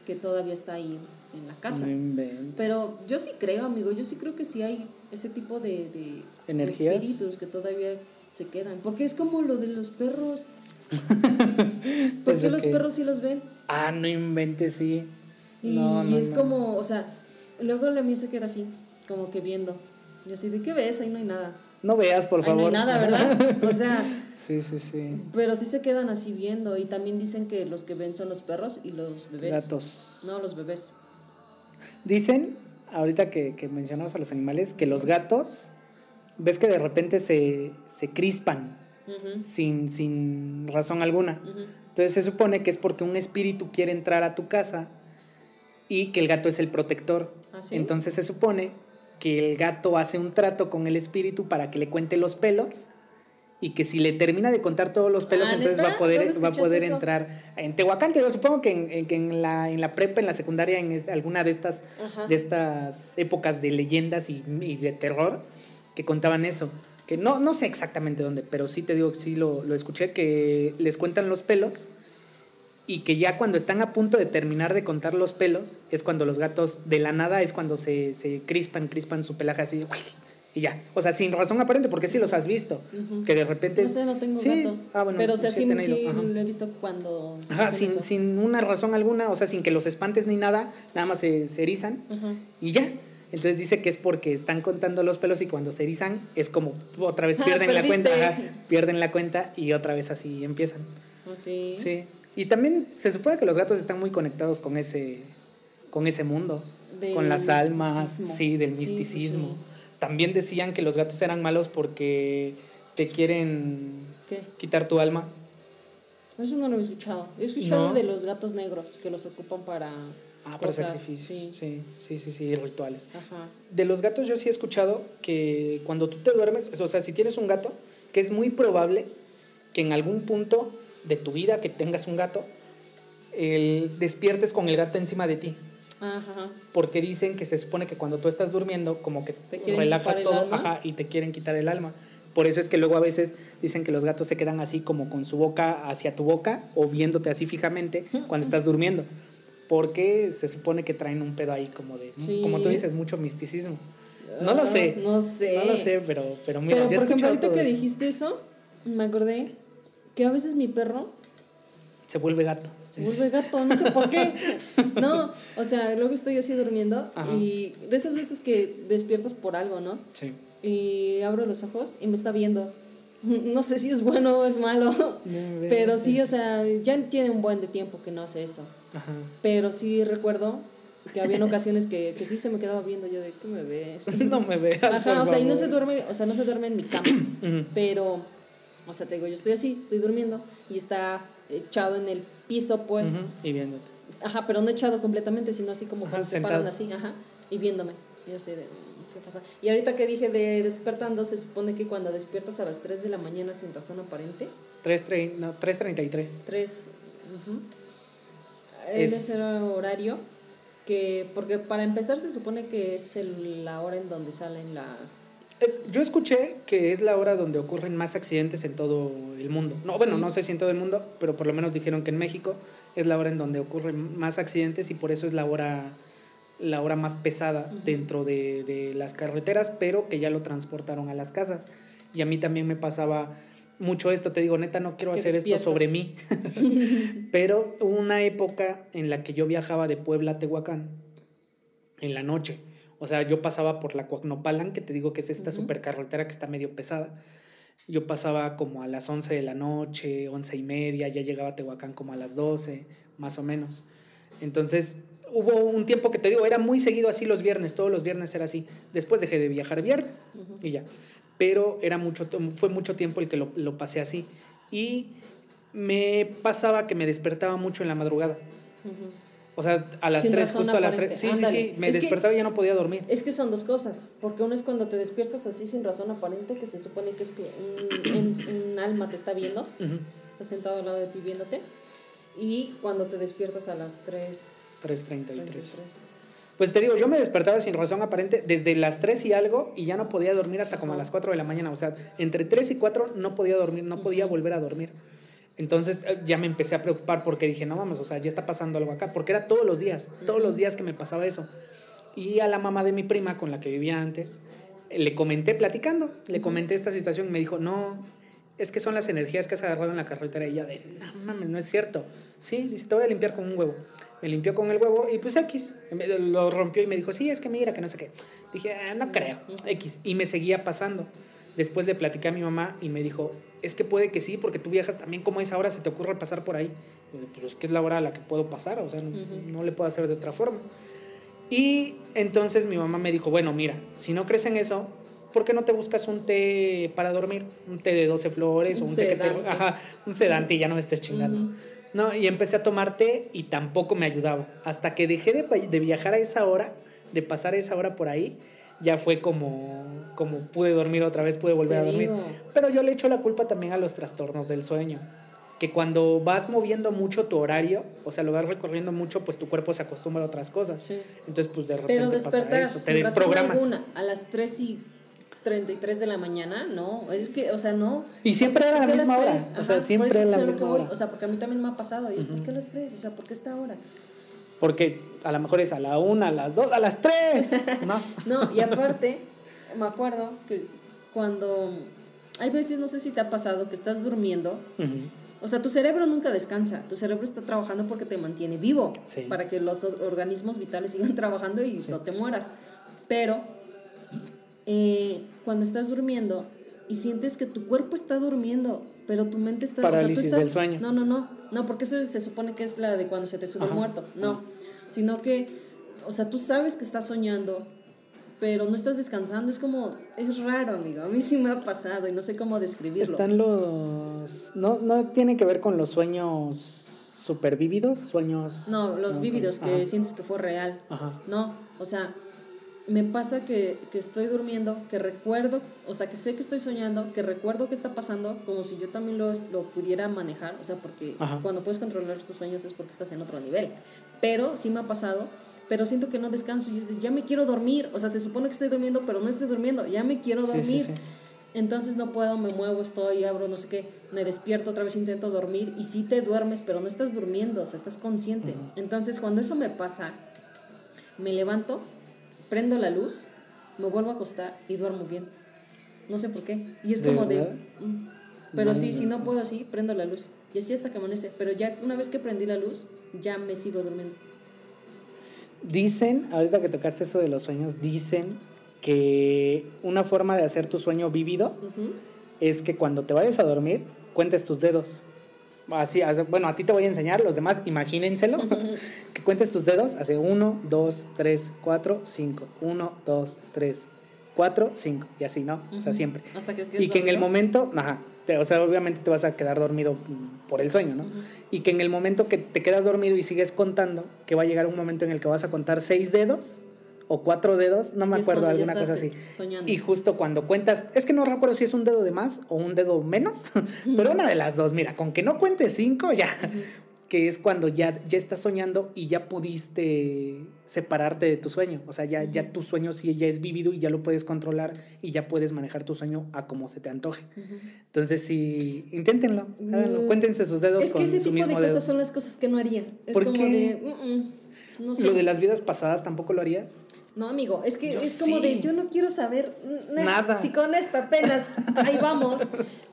que todavía está ahí en la casa. No. Pero yo sí creo, amigo, yo sí creo que sí hay ese tipo de, de ¿Energías? espíritus que todavía se quedan. Porque es como lo de los perros. ¿Por ¿Eso qué los perros sí los ven? Ah, no inventes, sí. Y, No, y no, es como, o sea, luego la mía se queda así, como que viendo. Y así, ¿de qué ves? Ahí no hay nada. No veas, por Ahí favor. no hay nada, ¿verdad? O sea, sí, sí, sí. pero sí se quedan así viendo. Y también dicen que los que ven son los perros y los bebés. Gatos. No, los bebés. Dicen, ahorita que, que mencionamos a los animales, que los gatos, ves que de repente se, se crispan sin, sin razón alguna. Entonces se supone que es porque un espíritu quiere entrar a tu casa y que el gato es el protector. ¿Ah, sí? Entonces se supone que el gato hace un trato con el espíritu para que le cuente los pelos y que si le termina de contar todos los pelos, Ah, entonces va a poder, ¿Dónde va a poder eso? entrar en Tehuacán. Yo supongo que en, en- que en la, en la prepa, en la secundaria, en alguna de estas, Ajá. de estas épocas de leyendas y, y de terror que contaban eso. Que no, no sé exactamente dónde, pero sí te digo que sí lo, lo escuché, que les cuentan los pelos y que ya cuando están a punto de terminar de contar los pelos, es cuando los gatos de la nada es cuando se, se crispan, crispan su pelaje así, ¡uy! Y ya. O sea, sin razón aparente, porque sí los has visto. Que de repente... No sé, no tengo Sí, gatos. ah, bueno, pero o sea, sí sí, lo he visto cuando. Ajá, sin, eso. sin una razón alguna, o sea, sin que los espantes ni nada, nada más se, se erizan Ajá. y ya. Entonces dice que es porque están contando los pelos y cuando se erizan es como otra vez Ah, pierden la cuenta, ajá, pierden la cuenta y otra vez así empiezan. Oh, sí. Sí. Y también se supone que los gatos están muy conectados con ese, con ese mundo, Del con las almas, sí, del Sí, misticismo. sí. También decían que los gatos eran malos porque te quieren ¿Qué? quitar tu alma. Eso no lo he escuchado. He escuchado No. de los gatos negros que los ocupan para. Ah, para sacrificios. Sí. Sí, sí, sí, sí, rituales. Ajá. De los gatos yo sí he escuchado que cuando tú te duermes, o sea, si tienes un gato, que es muy probable que en algún punto de tu vida que tengas un gato, el, despiertes con el gato encima de ti. Ajá. Porque dicen que se supone que cuando tú estás durmiendo, como que ¿Te relajas todo ajá, y te quieren quitar el alma. Por eso es que luego a veces dicen que los gatos se quedan así como con su boca hacia tu boca o viéndote así fijamente cuando estás durmiendo. Porque se supone que traen un pedo ahí como de, Sí. como tú dices, mucho misticismo. No lo Ah, sé. No sé. No lo sé, pero, pero mira, Pero he por ejemplo, ahorita que eso. dijiste eso, me acordé que a veces mi perro Se vuelve gato. Se vuelve gato, no sé por qué. No, o sea, luego estoy así durmiendo Ajá. y de esas veces que despiertas por algo, ¿no? Sí. Y abro los ojos y me está viendo. No sé si es bueno o es malo, me pero sí, o sea, ya tiene un buen de tiempo que no hace eso. Ajá. Pero sí recuerdo que había ocasiones que, que sí se me quedaba viendo yo de, ¿qué me ves? No me veas. Ajá, o sea, y no se duerme, o sea, no se duerme en mi cama, pero O sea, te digo, yo estoy así, estoy durmiendo y está echado en el piso, pues. Ujú, Y viéndote. Ajá, pero no echado completamente, sino así como cuando se paran así, ajá, y viéndome. Yo soy de, mm, ¿qué pasa? Y ahorita que dije de despertando, se supone que cuando despiertas a las 3 de la mañana sin razón aparente, 3.30, no, 3.33. 3, Es- es ese horario que, porque para empezar se supone que es el- la hora en donde salen las... Es- yo escuché que es la hora donde ocurren más accidentes en todo el mundo. No, bueno, no sé si en todo el mundo, pero por lo menos dijeron que en México es la hora en donde ocurren más accidentes y por eso es la hora, la hora más pesada dentro de, de las carreteras, pero que ya lo transportaron a las casas. Y a mí también me pasaba mucho esto, te digo, neta, no quiero hacer esto sobre mí, pero hubo una época en la que yo viajaba de Puebla a Tehuacán en la noche. O sea, yo pasaba por la Cuacnopalan, que te digo que es esta Ujú. supercarretera que está medio pesada. Yo pasaba como a las 11 de la noche, 11 y media, ya llegaba a Tehuacán como a las 12, más o menos. Entonces, hubo un tiempo que te digo, era muy seguido así los viernes, todos los viernes era así. Después dejé de viajar viernes Ujú. y ya. Pero era mucho, fue mucho tiempo el que lo, lo pasé así. Y me pasaba que me despertaba mucho en la madrugada. Ujú. O sea, a las Sin 3, razón justo a las 3. aparente. Sí, sí, Ándale. sí. Me Es que- despertaba y ya no podía dormir. Es que son dos cosas, porque uno es cuando te despiertas así sin razón aparente, que se supone que es que un, en- un alma te está viendo, Ujú. está sentado al lado de ti viéndote, y cuando te despiertas a las 3... 3:33. Pues te digo, yo me despertaba sin razón aparente desde las 3 y algo y ya no podía dormir hasta como a las 4 de la mañana. O sea, entre 3 y 4 no podía dormir, no podía Ujú. volver a dormir. Entonces eh, ya me empecé a preocupar porque dije, no mames, o sea, ya está pasando algo acá. Porque era todos los días, todos los días que me pasaba eso. Y a la mamá de mi prima con la que vivía antes, eh, le comenté platicando, le comenté esta situación me dijo, no, es que son las energías que has agarrado en la carretera. Y ella de, no mames, no es cierto. Sí, dice, te voy a limpiar con un huevo. Me limpió con el huevo y pues X. Me- Lo rompió y me dijo, sí, es que mira, que no sé qué. Dije, ah, no creo. X. Y me seguía pasando. Después le platiqué a mi mamá y me dijo, es que puede que sí, porque tú viajas también, como es ahora se te ocurre pasar por ahí? Pues es que es la hora a la que puedo pasar, o sea, no, le puedo hacer de otra forma. Y entonces mi mamá me dijo, bueno, mira, si no crees en eso, ¿por qué no te buscas un té para dormir? Un té de 12 flores Un o un té que te... sedante. Ajá, un sedante y ya no me estés chingando. No, y empecé a tomar té y tampoco me ayudaba. Hasta que dejé de, de viajar a esa hora, de pasar esa hora por ahí, ya fue como, como pude dormir otra vez, pude volver Te a dormir. digo. Pero yo le echo la culpa también a los trastornos del sueño. Que cuando vas moviendo mucho tu horario, o sea, lo vas recorriendo mucho, pues tu cuerpo se acostumbra a otras cosas. Sí. Entonces, pues de repente Pero pasa despertar eso, te desprogramas. alguna a las 3 y 33 de la mañana, no, es que, o sea, no. Y siempre era la ¿Por qué a misma hora, o sea, siempre era la misma hora. O sea, porque a mí también me ha pasado. Y es, ¿por qué a las 3? O sea, ¿por qué esta hora? Porque a lo mejor es a la una, a las dos, a las tres. ¿no? No, y aparte, me acuerdo que cuando. Hay veces, no sé si te ha pasado, que estás durmiendo. O sea, tu cerebro nunca descansa. Tu cerebro está trabajando porque te mantiene vivo. Sí. Para que los or- organismos vitales sigan trabajando y no te mueras. Pero eh, cuando estás durmiendo y sientes que tu cuerpo está durmiendo, pero tu mente está... Parálisis o sea, tú estás, del sueño. No, no, no. No, porque eso se supone que es la de cuando se te sube Ajá. muerto. No. Sino que, o sea, tú sabes que estás soñando, pero no estás descansando. Es como, es raro, amigo. A mí sí me ha pasado y no sé cómo describirlo. Están los... No, no tiene que ver con los sueños super vívidos, sueños... No, los vívidos que Ajá. sientes que fue real. Ajá. No, o sea, me pasa que, que estoy durmiendo, que recuerdo, o sea, que sé que estoy soñando, que recuerdo qué está pasando, como si yo también lo, lo pudiera manejar, o sea, porque Ajá. cuando puedes controlar tus sueños es porque estás en otro nivel. Pero sí me ha pasado, pero siento que no descanso y es de, ya me quiero dormir, o sea, se supone que estoy durmiendo, pero no estoy durmiendo, ya me quiero Sí, sí, dormir. sí. Entonces no puedo, me muevo, estoy, abro, no sé qué, me despierto otra vez, intento dormir y sí te duermes, pero no estás durmiendo, o sea, estás consciente. Entonces cuando eso me pasa, me levanto, prendo la luz, me vuelvo a acostar y duermo bien. No sé por qué. Y es ¿De como de... mm. Pero No, sí, no, si no puedo así, prendo la luz. Y así hasta que amanece. Pero ya una vez que prendí la luz, ya me sigo durmiendo. Dicen, ahorita que tocaste eso de los sueños, dicen que una forma de hacer tu sueño vívido es que cuando te vayas a dormir, cuentes tus dedos. Así, bueno, a ti te voy a enseñar, los demás imagínenselo. que cuentes tus dedos, hace 1, 2, 3, 4, 5. 1, 2, 3, cuatro, cinco, y así, ¿no? O sea, siempre. Hasta que Y que en el momento, ajá, te- o sea, obviamente te vas a quedar dormido por el sueño, ¿no? Y que en el momento que te quedas dormido y sigues contando, que va a llegar un momento en el que vas a contar seis dedos o cuatro dedos, no me acuerdo, alguna cosa así. soñando. Y justo cuando cuentas, es que no recuerdo si es un dedo de más o un dedo menos, pero una de las dos, mira, con que no cuentes cinco ya, que es cuando ya, ya estás soñando y ya pudiste separarte de tu sueño, o sea, ya, ya tu sueño sí ya es vivido y ya lo puedes controlar y ya puedes manejar tu sueño a como se te antoje. Entonces sí, inténtenlo, háganlo, Mm, cuéntense sus dedos Es con que ese su tipo de cosas dedo. son las cosas que no haría. Es ¿Por como qué? de. "Mm, mm", no sé. Lo de las vidas pasadas tampoco lo harías. No, amigo, es que Yo es como de yo no quiero saber Nada. Si con esta apenas ahí vamos.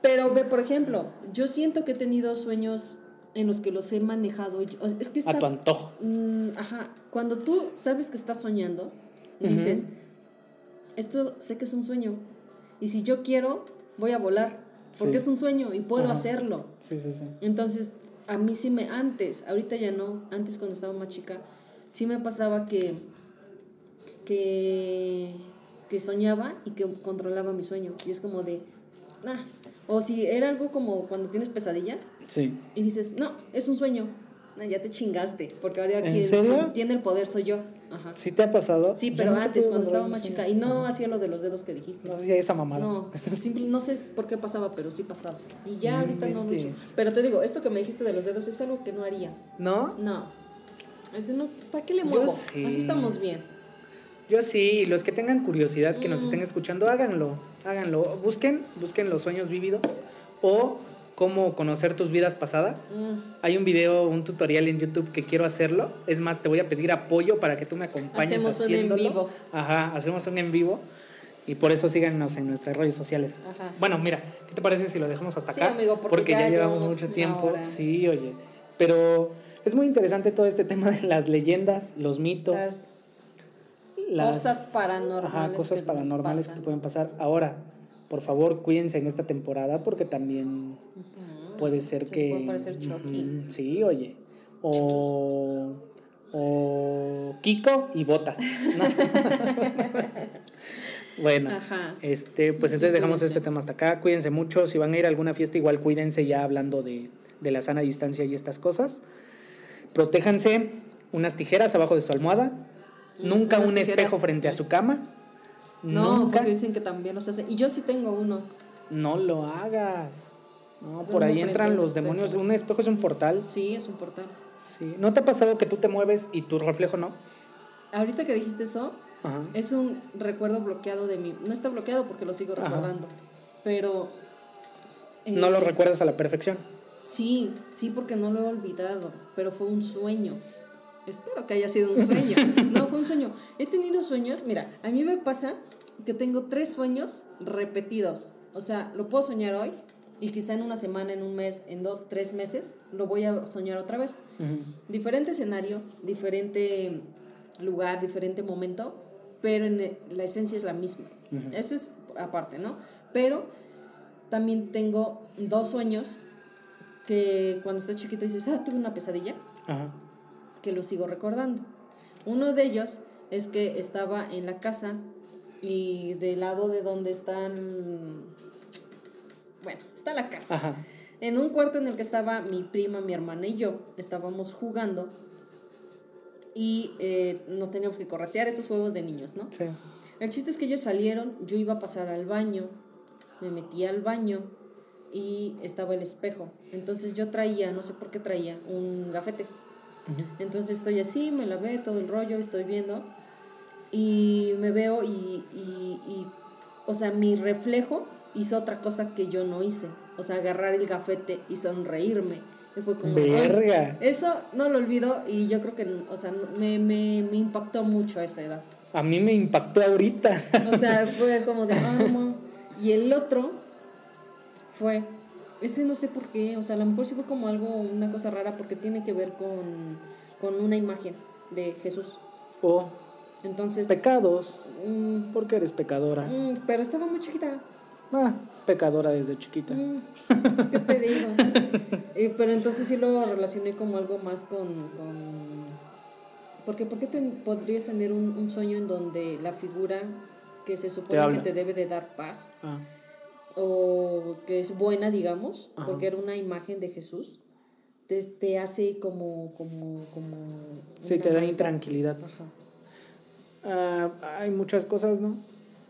Pero ve, por ejemplo, yo siento que he tenido sueños en los que los he manejado. Es que A tu está. antojo. Mm, ajá. Cuando tú sabes que estás soñando, dices, esto sé que es un sueño. Y si yo quiero, voy a volar. Porque Sí. es un sueño y puedo Ajá. hacerlo. Sí, sí, sí. Entonces, a mí sí me, antes, ahorita ya no, antes cuando estaba más chica, sí me pasaba que, que, que soñaba y que controlaba mi sueño. Y es como de, ah, o si era algo como cuando tienes pesadillas Sí. y dices, no, es un sueño, Ah, ya te chingaste, porque ahora ¿En quien, serio? tiene el poder soy yo. Ajá. ¿Sí te ha pasado? Sí, pero nunca antes, cuando estaba más chica, y no hacía lo de los dedos que dijiste. No hay esa mamada. No, simple, no sé por qué pasaba, pero sí pasaba. Y ya ahorita no mucho. Pero te digo, esto que me dijiste de los dedos es algo que no haría. ¿No? No. Es de no, ¿para qué le muevo? sí. Así estamos bien. Yo sí, los que tengan curiosidad, que nos Mm. estén escuchando, háganlo, háganlo. Busquen, busquen los sueños vívidos o cómo conocer tus vidas pasadas. Mm. Hay un video, un tutorial en YouTube que quiero hacerlo. Es más, te voy a pedir apoyo para que tú me acompañes Hacemos un en haciéndolo. vivo. Ajá, hacemos un en vivo. Y por eso síganos en nuestras redes sociales. Ajá. Bueno, mira, ¿qué te parece si lo dejamos hasta Sí, acá? amigo, porque ya ya llevamos mucho tiempo. hora. Sí, oye. Pero es muy interesante todo este tema de las leyendas, los mitos. Las cosas paranormales Ajá, cosas que paranormales que pueden pasar. Ahora, por favor, cuídense en esta temporada porque también puede ser Se que. puede parecer Chucky. Sí, oye. O. O. Kiko y botas. ¿no? bueno. Ajá. Este, pues Sí, entonces dejamos cuídense. este tema hasta acá. Cuídense mucho. Si van a ir a alguna fiesta, igual cuídense ya hablando de, de la sana distancia y estas cosas. Protéjanse unas tijeras abajo de su almohada. Nunca un tijeras. espejo frente a su cama. No, Nunca. porque dicen que también los hacen. Y yo sí tengo uno. No lo hagas. No, por ahí entran los demonios. Un espejo es un portal. Sí, es un portal. Sí. ¿No te ha pasado que tú te mueves y tu reflejo no? Ahorita que dijiste eso, Ajá. es un recuerdo bloqueado de mí. No está bloqueado porque lo sigo Ajá. recordando. Pero. No lo eh, recuerdas a la perfección. Sí, sí, porque no lo he olvidado, pero fue un sueño. Espero que haya sido un sueño. No, fue un sueño. He tenido sueños, mira, a mí me pasa que tengo tres sueños repetidos. O sea, lo puedo soñar hoy y quizá en una semana, en un mes, en dos, tres meses, lo voy a soñar otra vez. Ujú. Diferente escenario, diferente lugar, diferente momento, pero en la esencia es la misma. Ujú. Eso es aparte, ¿no? Pero también tengo dos sueños que cuando estás chiquita dices, ah, tuve una pesadilla, Ajá. Que lo sigo recordando. Uno de ellos es que estaba en la casa y del lado de donde están, bueno, está la casa. Ajá. En un cuarto en el que estaba mi prima, mi hermana y yo, estábamos jugando y eh, nos teníamos que corretear esos juegos de niños, ¿no? Sí. El chiste es que ellos salieron, yo iba a pasar al baño, me metí al baño y estaba el espejo. Entonces yo traía, no sé por qué traía, un gafete. Entonces estoy así, me lavé todo el rollo, estoy viendo y me veo y, y, y, o sea, mi reflejo hizo otra cosa que yo no hice. O sea, agarrar el gafete y sonreírme. Y fue como... Eso no lo olvido y yo creo que, o sea, me, me, me impactó mucho a esa edad. A mí me impactó ahorita. O sea, fue como de, no. Y el otro fue, ese no sé por qué, o sea, a lo mejor sí fue como algo, una cosa rara porque tiene que ver con, con una imagen de Jesús. O Entonces, pecados. mm, Porque eres pecadora. mm, pero estaba muy chiquita. Ah, pecadora desde chiquita. Mm, ¿Qué te digo? Eh, pero entonces sí lo relacioné como algo más con... con porque ¿por qué ten- podrías tener un, un sueño en donde la figura que se supone que te debe de dar paz, Ah, o que es buena, digamos, Ajá. porque era una imagen de Jesús, te, te hace como, como, como... sí, te da intranquilidad. Ajá. Ah, hay muchas cosas, ¿no?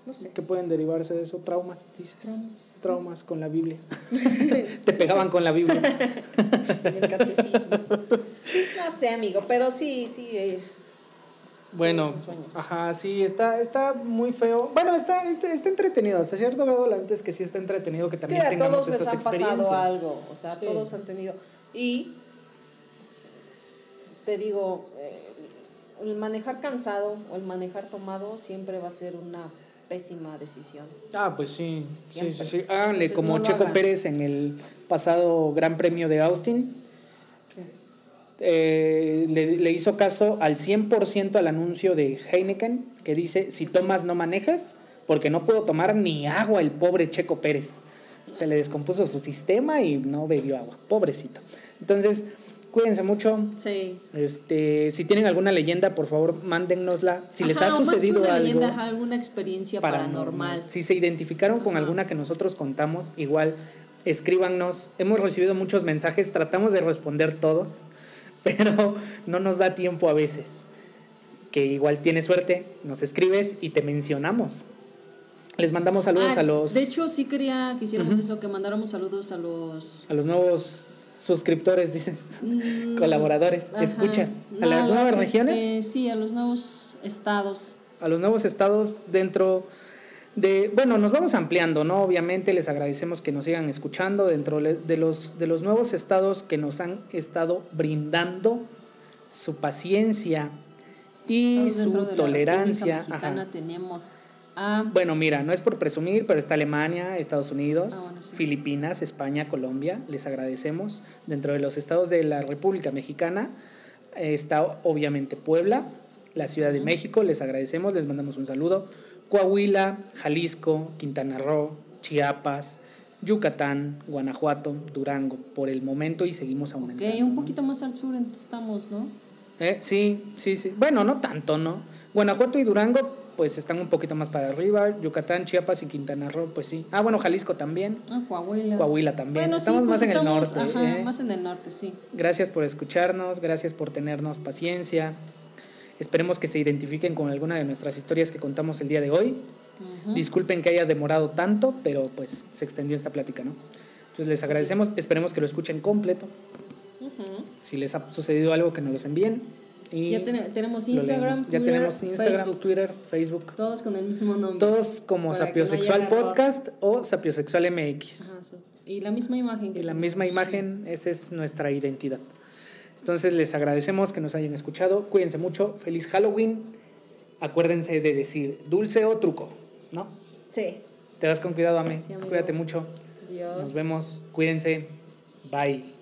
No sé. Que pueden derivarse de eso. Traumas, dices. Traumas. Traumas con la Biblia. te pegaban con la Biblia. En el catecismo. No sé, amigo, pero sí, sí. eh, Bueno, sus sueños. ajá, sí, está, está muy feo. Bueno, está, está entretenido. Hasta cierto grado, la neta es que sí está entretenido que Es que también a tengamos todos les estas ha pasado algo, o sea, Sí. todos han tenido. Y te digo, eh, el manejar cansado o el manejar tomado siempre va a ser una pésima decisión. Ah, pues sí, sí, sí, sí. Háganle Entonces, como no Checo hagan. Pérez en el pasado Gran Premio de Austin. Eh, le, le hizo caso al 100% al anuncio de Heineken que dice, si tomas no manejas, porque no puedo tomar ni agua el pobre Checo Pérez. Se le descompuso su sistema y no bebió agua, pobrecito. Entonces, cuídense mucho. Sí. Este, si tienen alguna leyenda, por favor, mándennosla. Si les ha sucedido más que una algo leyenda, ajá, alguna experiencia paranormal. Si se identificaron con alguna que nosotros contamos, igual escríbanos. Hemos recibido muchos mensajes, tratamos de responder todos, pero no nos da tiempo a veces. Que igual tienes suerte, nos escribes y te mencionamos. Les mandamos saludos Ah, a los De hecho, sí quería que hiciéramos eso, que mandáramos saludos a los a los nuevos suscriptores, dices, Mm, colaboradores, ajá. escuchas a las nuevas los, regiones. este, sí, a los nuevos estados. a los nuevos estados dentro de, bueno, nos vamos ampliando, ¿no? Obviamente les agradecemos que nos sigan escuchando dentro de los, de los nuevos estados que nos han estado brindando su paciencia y su la tolerancia. República Ajá. Mexicana tenemos a Bueno, mira, no es por presumir, pero está Alemania, Estados Unidos, Ah, bueno, sí. Filipinas, España, Colombia. Les agradecemos. Dentro de los estados de la República Mexicana eh, está obviamente Puebla, la Ciudad de México. Les agradecemos, les mandamos un saludo. Coahuila, Jalisco, Quintana Roo, Chiapas, Yucatán, Guanajuato, Durango, por el momento y seguimos Ok, aumentando. un ¿no? poquito más al sur estamos, ¿no? Eh, sí, sí, sí. Bueno, no tanto, ¿no? Guanajuato y Durango, pues están un poquito más para arriba. Yucatán, Chiapas y Quintana Roo, pues sí. Ah, bueno, Jalisco también. Ah, Coahuila. Coahuila también. Bueno, estamos sí, más pues en el norte. Ajá, ¿eh? más en el norte, sí. Gracias por escucharnos, gracias por tenernos paciencia. Esperemos que se identifiquen con alguna de nuestras historias que contamos el día de hoy. Disculpen que haya demorado tanto, pero pues se extendió esta plática, ¿no? Entonces les agradecemos, esperemos que lo escuchen completo. Si les ha sucedido algo, que nos los envíen. Y Ya ten- tenemos Instagram, ya Twitter, tenemos Instagram, Facebook. Twitter, Facebook. Todos con el mismo nombre. Todos como no Sapiosexual. Podcast o Sapiosexual MX. Ajá, sí. Y la misma imagen. que Y la misma imagen, esa es nuestra identidad. Entonces les agradecemos que nos hayan escuchado. Cuídense mucho. Feliz Halloween. Acuérdense de decir dulce o truco, ¿no? Sí. Te das con cuidado, Ame. Sí. Cuídate mucho. Dios. Nos vemos. Cuídense. Bye.